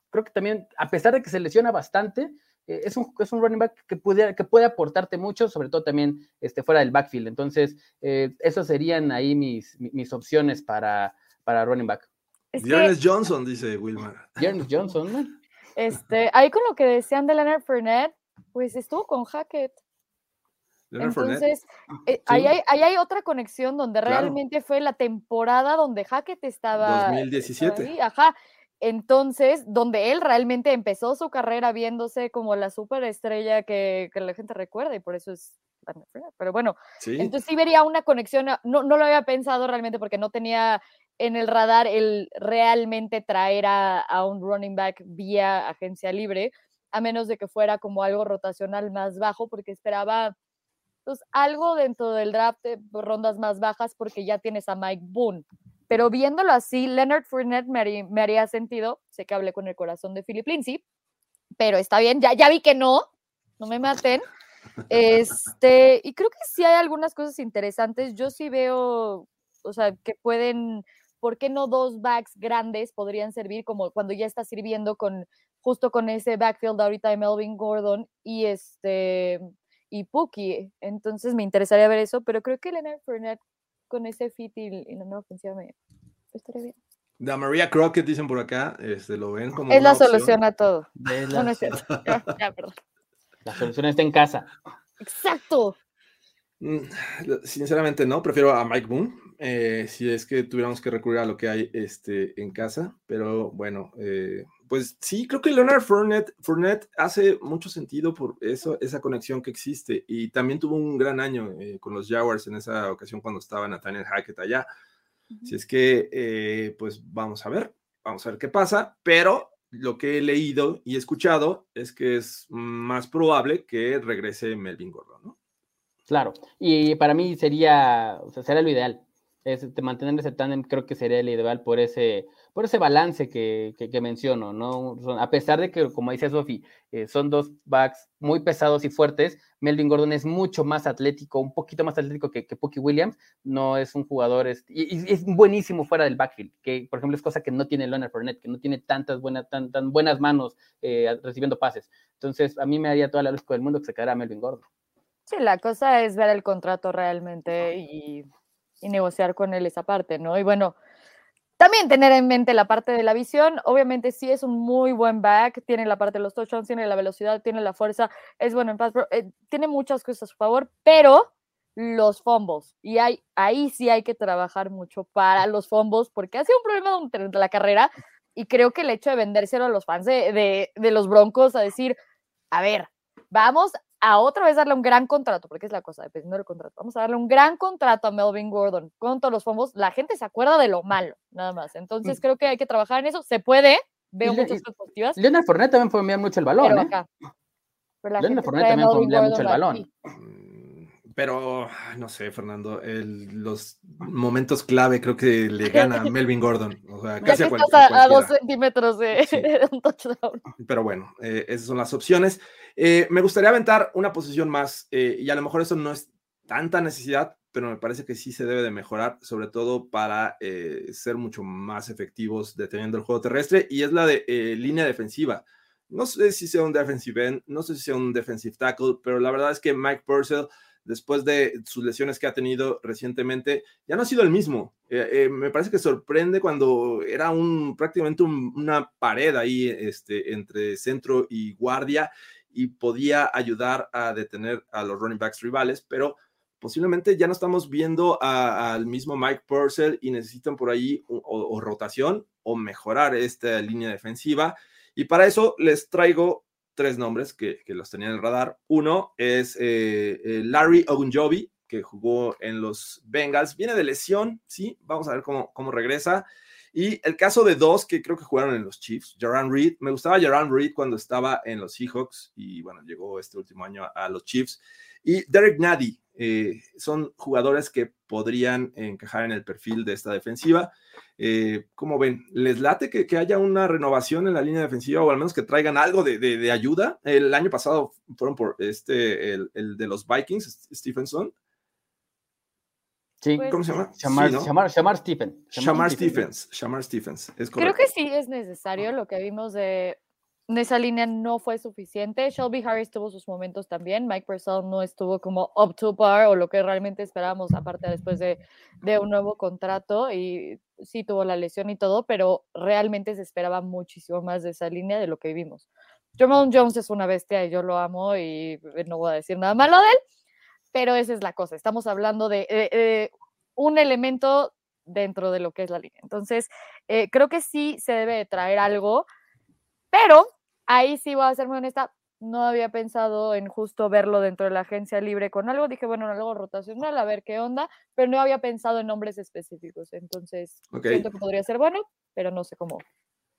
Creo que también, a pesar de que se lesiona bastante, eh, es, un, es un running back que puede, que puede aportarte mucho, sobre todo también este, fuera del backfield. Entonces, eh, esas serían ahí mis, mis opciones para, para running back. Johnson, dice Wilmar. Jeremy Johnson, Este, ahí con lo que decían de Leonard Fournette, pues estuvo con Hackett. Entonces, eh, ahí, hay, ahí, hay, otra conexión donde realmente fue la temporada donde Hackett estaba. 2017. ajá. Entonces, donde él realmente empezó su carrera viéndose como la superestrella que, que la gente recuerda y por eso es pero bueno, entonces sí vería una conexión, no, no lo había pensado realmente porque no tenía en el radar el realmente traer a, a, un running back vía agencia libre, a menos de que fuera como algo rotacional más bajo, porque esperaba pues, algo dentro del draft de rondas más bajas porque ya tienes a Mike Boone. Pero viéndolo así, Leonard Fournette me haría, sentido. Sé que hablé con el corazón de Philip Lindsay, pero está bien, ya, ya vi que no, no me maten. Este, y creo que sí hay algunas cosas interesantes. Yo sí veo, o sea, que pueden, ¿por qué no dos backs grandes podrían servir como cuando ya está sirviendo con justo con ese backfield ahorita de Melvin Gordon y este y Pookie? Entonces me interesaría ver eso, pero creo que Leonard Fournette con ese fit y, la nueva ofensiva me estaría bien. Da María Crockett dicen por acá, este, lo ven como. Es la solución a todo. No, es cierto. La solución está en casa. Exacto. Mm, sinceramente no, prefiero a Mike Boone, eh, si es que tuviéramos que recurrir a lo que hay este, en casa, pero bueno, eh, pues sí, creo que Leonard Fournette, hace mucho sentido por eso, esa conexión que existe. Y también tuvo un gran año eh, con los Jaguars en esa ocasión cuando estaba Nathaniel Hackett allá. Si es que, eh, pues vamos a ver, vamos a ver qué pasa. Pero lo que he leído y escuchado es que es más probable que regrese Melvin Gordon, ¿no? Claro, y para mí sería, o sea, sería lo ideal. Es, mantener ese tándem creo que sería el ideal por ese, por ese balance que, que, menciono, ¿no? A pesar de que, como dice Sofi, eh, son dos backs muy pesados y fuertes, Melvin Gordon es mucho más atlético, un poquito más atlético que, que Pookie Williams, no es un jugador, este, y, es buenísimo fuera del backfield, que por ejemplo es cosa que no tiene Leonard Fournette, que no tiene tantas buenas, tan, tan buenas manos eh, recibiendo pases. Entonces, a mí me haría toda la luz del mundo que se quedara Melvin Gordon. Sí, la cosa es ver el contrato realmente y, y negociar con él esa parte, ¿no? Y bueno, también tener en mente la parte de la visión. Obviamente sí es un muy buen back, tiene la parte de los touchdowns, tiene la velocidad, tiene la fuerza, es bueno en pass, eh, tiene muchas cosas a su favor, pero los fumbles. Y hay, ahí sí hay que trabajar mucho para los fumbles porque ha sido un problema durante la carrera y creo que el hecho de vendérselo a los fans de, de los Broncos a decir, a ver, vamos a otra vez darle un gran contrato, porque es la cosa, dependiendo del contrato. Vamos a darle un gran contrato a Melvin Gordon con todos los fondos. La gente se acuerda de lo malo, nada más. Entonces creo que hay que trabajar en eso. Se puede, veo muchas cosas positivas. Leonard Fournette también fue enviar mucho el balón, ¿eh? Leonard Fournette también fue enviar mucho el balón. Pero, no sé, Fernando, los momentos clave creo que le <laughs> gana a Melvin Gordon. O sea, casi a, a, dos centímetros de, <laughs> un touchdown. Pero bueno, eh, esas son las opciones. Eh, me gustaría aventar una posición más, eh, y a lo mejor eso no es tanta necesidad, pero me parece que sí se debe de mejorar, sobre todo para ser mucho más efectivos deteniendo el juego terrestre, y es la de línea defensiva. No sé si sea un defensive end, no sé si sea un defensive tackle, pero la verdad es que Mike Purcell después de sus lesiones que ha tenido recientemente, ya no ha sido el mismo. Eh, eh, me parece que sorprende cuando era un, prácticamente una pared ahí este, entre centro y guardia y podía ayudar a detener a los running backs rivales, pero posiblemente ya no estamos viendo al mismo Mike Purcell y necesitan por ahí o rotación o mejorar esta línea defensiva. Y para eso les traigo tres nombres que, los tenía en el radar. Uno es eh, eh, Larry Ogunjobi, que jugó en los Bengals. Viene de lesión, sí, vamos a ver cómo, cómo regresa. Y el caso de dos que creo que jugaron en los Chiefs, Jaran Reed, me gustaba Jaran Reed cuando estaba en los Seahawks y bueno, llegó este último año a, los Chiefs. Y Derek Nady, eh, son jugadores que podrían encajar en el perfil de esta defensiva. Eh, ¿Cómo ven? ¿Les late que, que, haya una renovación en la línea defensiva o al menos que traigan algo de, de, ayuda? El año pasado fueron por este, el, el de los Vikings, Stephenson. Sí. ¿Cómo se llama? Shamar, Shamar, Stephen. Shamar, Stephens. Shamar Stephens. Es Creo que sí es necesario lo que vimos de esa línea no fue suficiente. Shelby Harris tuvo sus momentos también. Mike Purcell no estuvo como up to par o lo que realmente esperábamos, aparte después de, de, un nuevo contrato. Y sí tuvo la lesión y todo, pero realmente se esperaba muchísimo más de esa línea de lo que vimos. Jamal Jones es una bestia y yo lo amo y no voy a decir nada malo de él pero esa es la cosa. Estamos hablando de un elemento dentro de lo que es la línea. Entonces, eh, creo que sí se debe traer algo, pero ahí sí voy a ser muy honesta, no había pensado en justo verlo dentro de la agencia libre con algo. Dije, bueno, algo rotacional, a ver qué onda, pero no había pensado en nombres específicos. Entonces, siento que podría ser bueno, pero no sé cómo,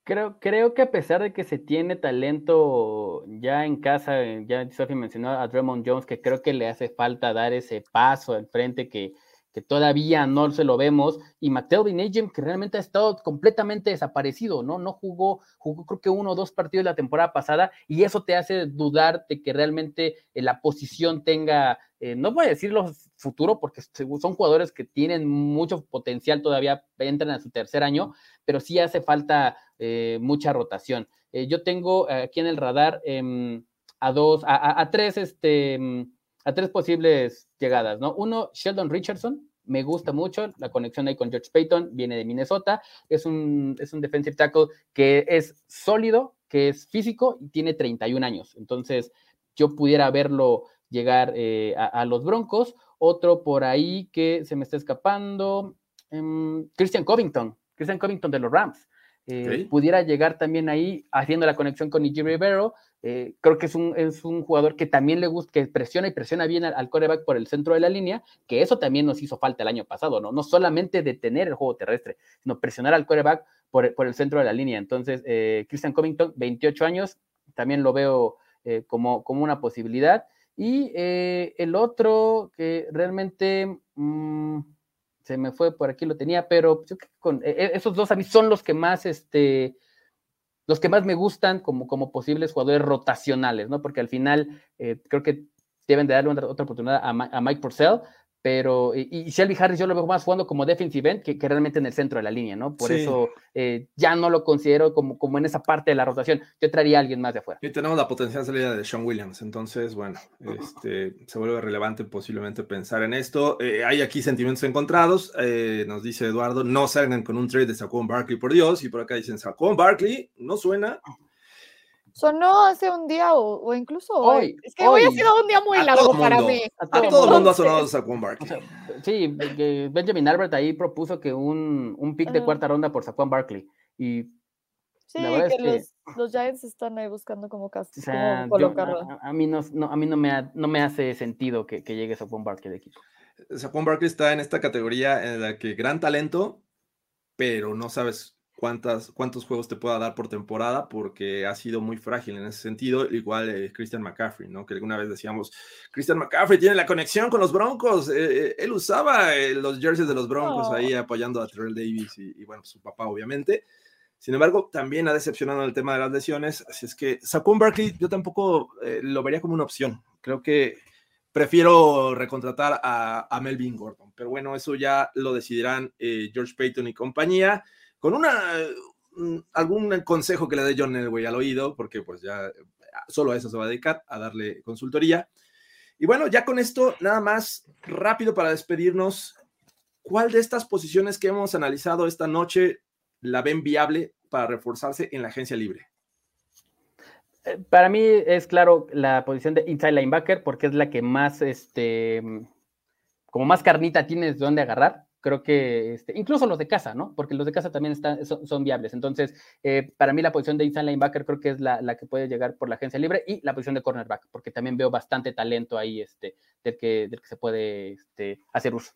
Creo, creo que a pesar de que se tiene talento ya en casa, eh, ya Sophie mencionó a Draymond Jones, que creo que le hace falta dar ese paso al frente que, que todavía no se lo vemos, y McTelvin Agent, que realmente ha estado completamente desaparecido, ¿no? No jugó, jugó creo que uno o dos partidos la temporada pasada, y eso te hace dudar de que realmente eh, la posición tenga, eh, no voy a decirlo futuro, porque son jugadores que tienen mucho potencial todavía, entran a su tercer año, pero sí hace falta eh, mucha rotación. yo tengo aquí en el radar em, a dos, a, a tres, este em, a tres posibles llegadas, ¿no? Uno, Sheldon Richardson, me gusta mucho la conexión ahí con George Payton, viene de Minnesota, es un, es un defensive tackle que es sólido, que es físico y tiene 31 años. Entonces, yo pudiera verlo llegar eh, a, los Broncos. Otro por ahí que se me está escapando, em, Christian Covington, Christian Covington de los Rams. Eh, pudiera llegar también ahí haciendo la conexión con Iji Rivero. Eh, creo que es un, es un jugador que también le gusta, que presiona y presiona bien al, coreback por el centro de la línea, que eso también nos hizo falta el año pasado, ¿no? No solamente detener el juego terrestre, sino presionar al coreback por, por el centro de la línea. Entonces, eh, Christian Covington, 28 años, también lo veo como, como una posibilidad. Y el otro que realmente... Mm, se me fue por aquí, lo tenía, pero yo con e, e, esos dos a mí son los que más, este, los que más me gustan como, como posibles jugadores rotacionales, ¿no? Porque al final eh, creo que deben de darle otra, otra oportunidad a, a, Mike Purcell, pero, y, Shelby Harris yo lo veo más jugando como defensive end que, que realmente en el centro de la línea, ¿no? Por eso eh, ya no lo considero como, como en esa parte de la rotación. Yo traería a alguien más de afuera. Y tenemos la potencial salida de Sean Williams, entonces, bueno, este, se vuelve relevante posiblemente pensar en esto. Eh, hay aquí sentimientos encontrados, eh, nos dice Eduardo, no salgan con un trade de Saquon Barkley, por Dios, y por acá dicen Saquon Barkley, no suena. Sonó hace un día o, incluso hoy. Es que hoy, ha sido un día muy largo para mí. A todo, el mundo ha sonado Saquon Barkley. sí, Benjamin Albert ahí propuso que un, un pick de cuarta ronda por Saquon Barkley. Y sí, que, los, los, Giants están ahí buscando cómo, colocarlo. a, mí, no, a mí no, me, no me hace sentido que, que llegue Saquon Barkley de equipo. Saquon Barkley está en esta categoría en la que gran talento, pero no sabes cuántos juegos te pueda dar por temporada, porque ha sido muy frágil en ese sentido, igual eh, Christian McCaffrey, ¿no? Que alguna vez decíamos, Christian McCaffrey tiene la conexión con los Broncos, eh, eh, él usaba los jerseys de los Broncos ahí apoyando a Terrell Davis y, bueno, su papá obviamente. Sin embargo, también ha decepcionado en el tema de las lesiones, así es que Saquon Barkley yo tampoco lo vería como una opción. Creo que prefiero recontratar a, a, Melvin Gordon, pero bueno, eso ya lo decidirán George Payton y compañía con una mm, algún consejo que le dé John Elway al oído, porque pues ya solo a eso se va a dedicar, a darle consultoría. Y bueno, ya con esto, nada más rápido para despedirnos, ¿cuál de estas posiciones que hemos analizado esta noche la ven viable para reforzarse en la agencia libre? Eh, para mí es claro la posición de inside linebacker porque es la que más, este, como más carnita tienes de dónde agarrar creo que este, incluso los de casa, ¿no? Porque los de casa también están, son, viables. Entonces, eh, para mí la posición de inside linebacker creo que es la, la, que puede llegar por la agencia libre y la posición de cornerback, porque también veo bastante talento ahí este, del, que, del que se puede este, hacer uso.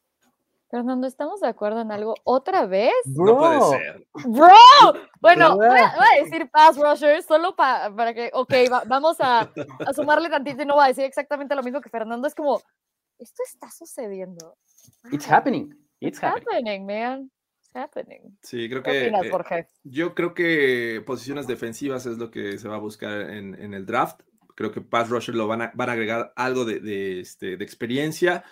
Fernando, ¿estamos de acuerdo en algo otra vez? No puede Bro, ser. ¡Bro! Bueno, Bro. voy a, voy a decir pass rushers solo pa- para que, ok, va- vamos a, a sumarle tantito y no voy a decir exactamente lo mismo que Fernando. Es como, esto está sucediendo. It's Ah, happening. It's happening. happening, man. It's happening. Sí, creo ¿Qué que opinas, eh, Jorge? yo creo que posiciones defensivas es lo que se va a buscar en, en el draft. Creo que pass rusher lo van a, van a agregar algo de, de, este, de experiencia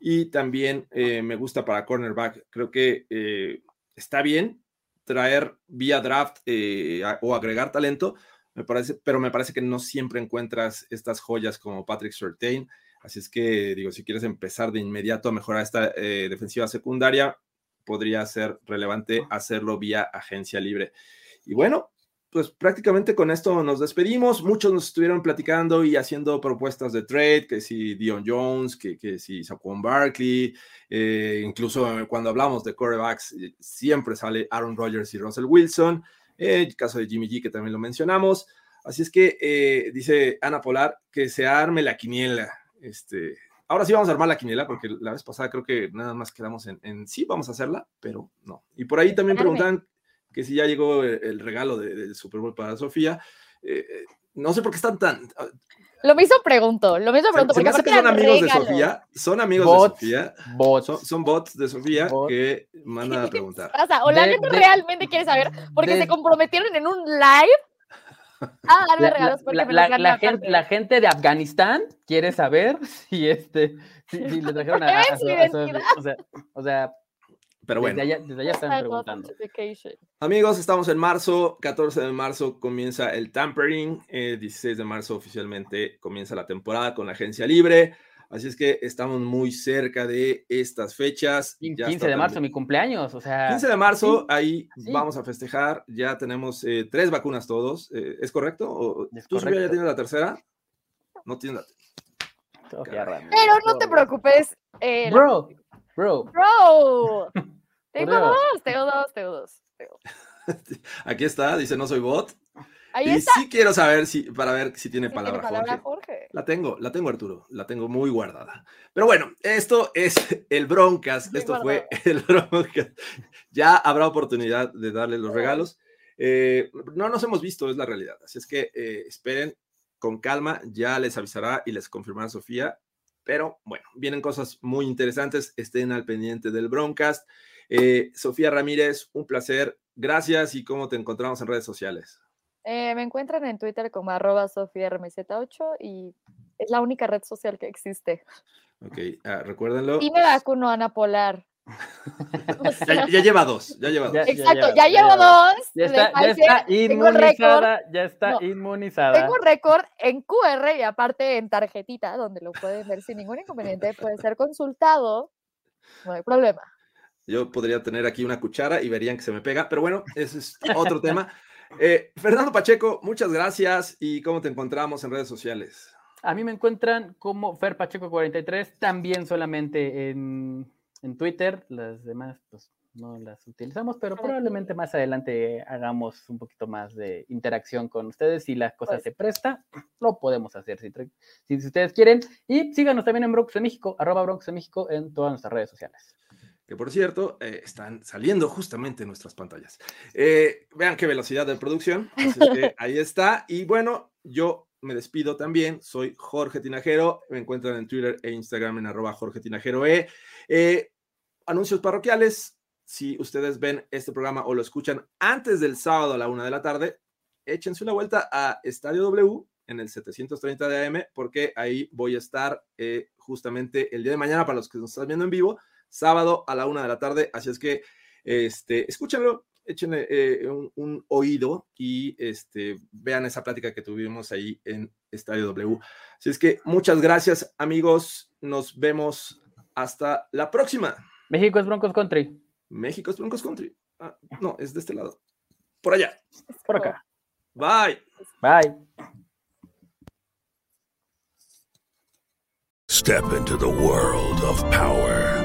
y también eh, me gusta para cornerback. Creo que eh, está bien traer vía draft eh, a- o agregar talento, me parece, pero me parece que no siempre encuentras estas joyas como Patrick Surtain. Así es que, digo, si quieres empezar de inmediato a mejorar esta eh, defensiva secundaria, podría ser relevante hacerlo vía agencia libre. Y bueno, pues prácticamente con esto nos despedimos. Muchos nos estuvieron platicando y haciendo propuestas de trade, que si Dion Jones, que, que si Saquon Barkley, eh, incluso cuando hablamos de corebacks, eh, siempre sale Aaron Rodgers y Russell Wilson, eh, el caso de Jimmy G, que también lo mencionamos. Así es que eh, dice Ana Polar que se arme la quiniela. Este, ahora sí vamos a armar la quiniela, porque la vez pasada creo que nada más quedamos en, en sí, vamos a hacerla, pero no. Y por ahí también Arme. preguntan que si ya llegó el, el regalo de- del Super Bowl para Sofía. Eh, eh, no sé por qué están tan. ah, Lo mismo pregunto, lo mismo Se, pregunto. se me porque hace que son amigos de. Sofía. Son amigos Bots. de Sofía. Bots. Son, son bots de Sofía Bots. que mandan a <laughs> preguntar. O sea, o la De- gente de- realmente quiere saber, porque de- se comprometieron en un live a darme La, regalos porque la- gente, la gente de Afganistán quiere saber <laughs> si este si, si le trajeron a, <laughs> a- a o sea, o sea Pero bueno. desde, allá, desde allá están preguntando. Amigos, estamos en marzo, 14 de marzo comienza el tampering, eh, 16 de marzo oficialmente comienza la temporada con la agencia libre, así es que estamos muy cerca de estas fechas. Quin- Ya 15 está de marzo, mi cumpleaños, o sea, 15 de marzo, sí, ahí sí. vamos a festejar, ya tenemos eh, tres vacunas todos, eh, ¿es correcto? ¿O Es ¿Tú Sofía, ya correcto. tienes la tercera? No tienes la. Ramos. Pero no te preocupes. eh, Bro, bro, <laughs> Bro. Tengo dos, tengo dos, tengo dos. tengo- <laughs> Aquí está, dice no soy bot. Ahí y está. sí quiero saber si, para ver si tiene Sí, tiene palabra, palabra Jorge. Jorge. La tengo, la tengo Arturo, la tengo muy guardada. Pero bueno, esto es el Broncas, Muy esto fue el Broncas. Ya habrá oportunidad de darle los regalos. Eh, no nos hemos visto, es la realidad. Así es que eh, esperen con calma, ya les avisará y les confirmará Sofía. Pero bueno, vienen cosas muy interesantes, estén al pendiente del Broncast. Eh, Sofía Ramírez, un placer. Gracias y cómo te encontramos en redes sociales. Eh, me encuentran en Twitter como arroba sofiarmz8 y es la única red social que existe. Ok, ah, recuérdenlo. Y me vacuno Ana Polar. <laughs> O Ya, sea, ya lleva dos, ya lleva dos. Ya- exacto, ya- ya, ya llevo lleva- dos. ya está, está tengo récord, inmunizada, ya está No, inmunizada. Tengo récord en QR y aparte en tarjetita, donde lo pueden ver sin ningún inconveniente, puede ser consultado. No hay problema. Yo podría tener aquí una cuchara y verían que se me pega, pero bueno, ese es otro <laughs> tema. Eh, Fernando Pacheco, muchas gracias y cómo te encontramos en redes sociales. A mí me encuentran como Fer Pacheco 43, también solamente en, en Twitter, las demás pues no las utilizamos, pero probablemente más adelante hagamos un poquito más de interacción con ustedes si la cosa Pues. se presta, lo podemos hacer si, si ustedes quieren. Y síganos también en Bronx de México, arroba Bronx de México en todas nuestras redes sociales. Que por cierto, eh, están saliendo justamente en nuestras pantallas. Eh, vean qué velocidad de producción. Así que ahí está. Y bueno, yo me despido también. Soy Jorge Tinajero. Me encuentran en Twitter e Instagram en arroba Jorge Tinajero E. Eh, anuncios parroquiales. Si ustedes ven este programa o lo escuchan antes del sábado a la una de la tarde, échense una vuelta a Estadio W en el 730 de AM, porque ahí voy a estar justamente el día de mañana para los que nos están viendo en vivo, sábado a la una de la tarde. Así es que este, escúchenlo, échenle eh, un, un oído y este, vean esa plática que tuvimos ahí en Estadio W. Así es que muchas gracias, amigos. Nos vemos hasta la próxima. México es Broncos Country, México es Broncos Country. Ah, no, es de este lado. Por allá. por acá. Bye. Bye. Step into the world of power,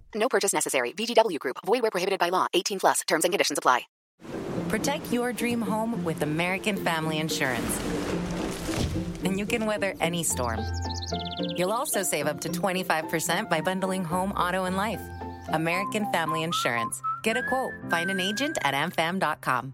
No purchase necessary. VGW Group. Void where prohibited by law. 18 plus. Terms and conditions apply. Protect your dream home with American Family Insurance. And you can weather any storm. You'll also save up to 25% by bundling home, auto, and life. American Family Insurance. Get a quote. Find an agent at amfam.com.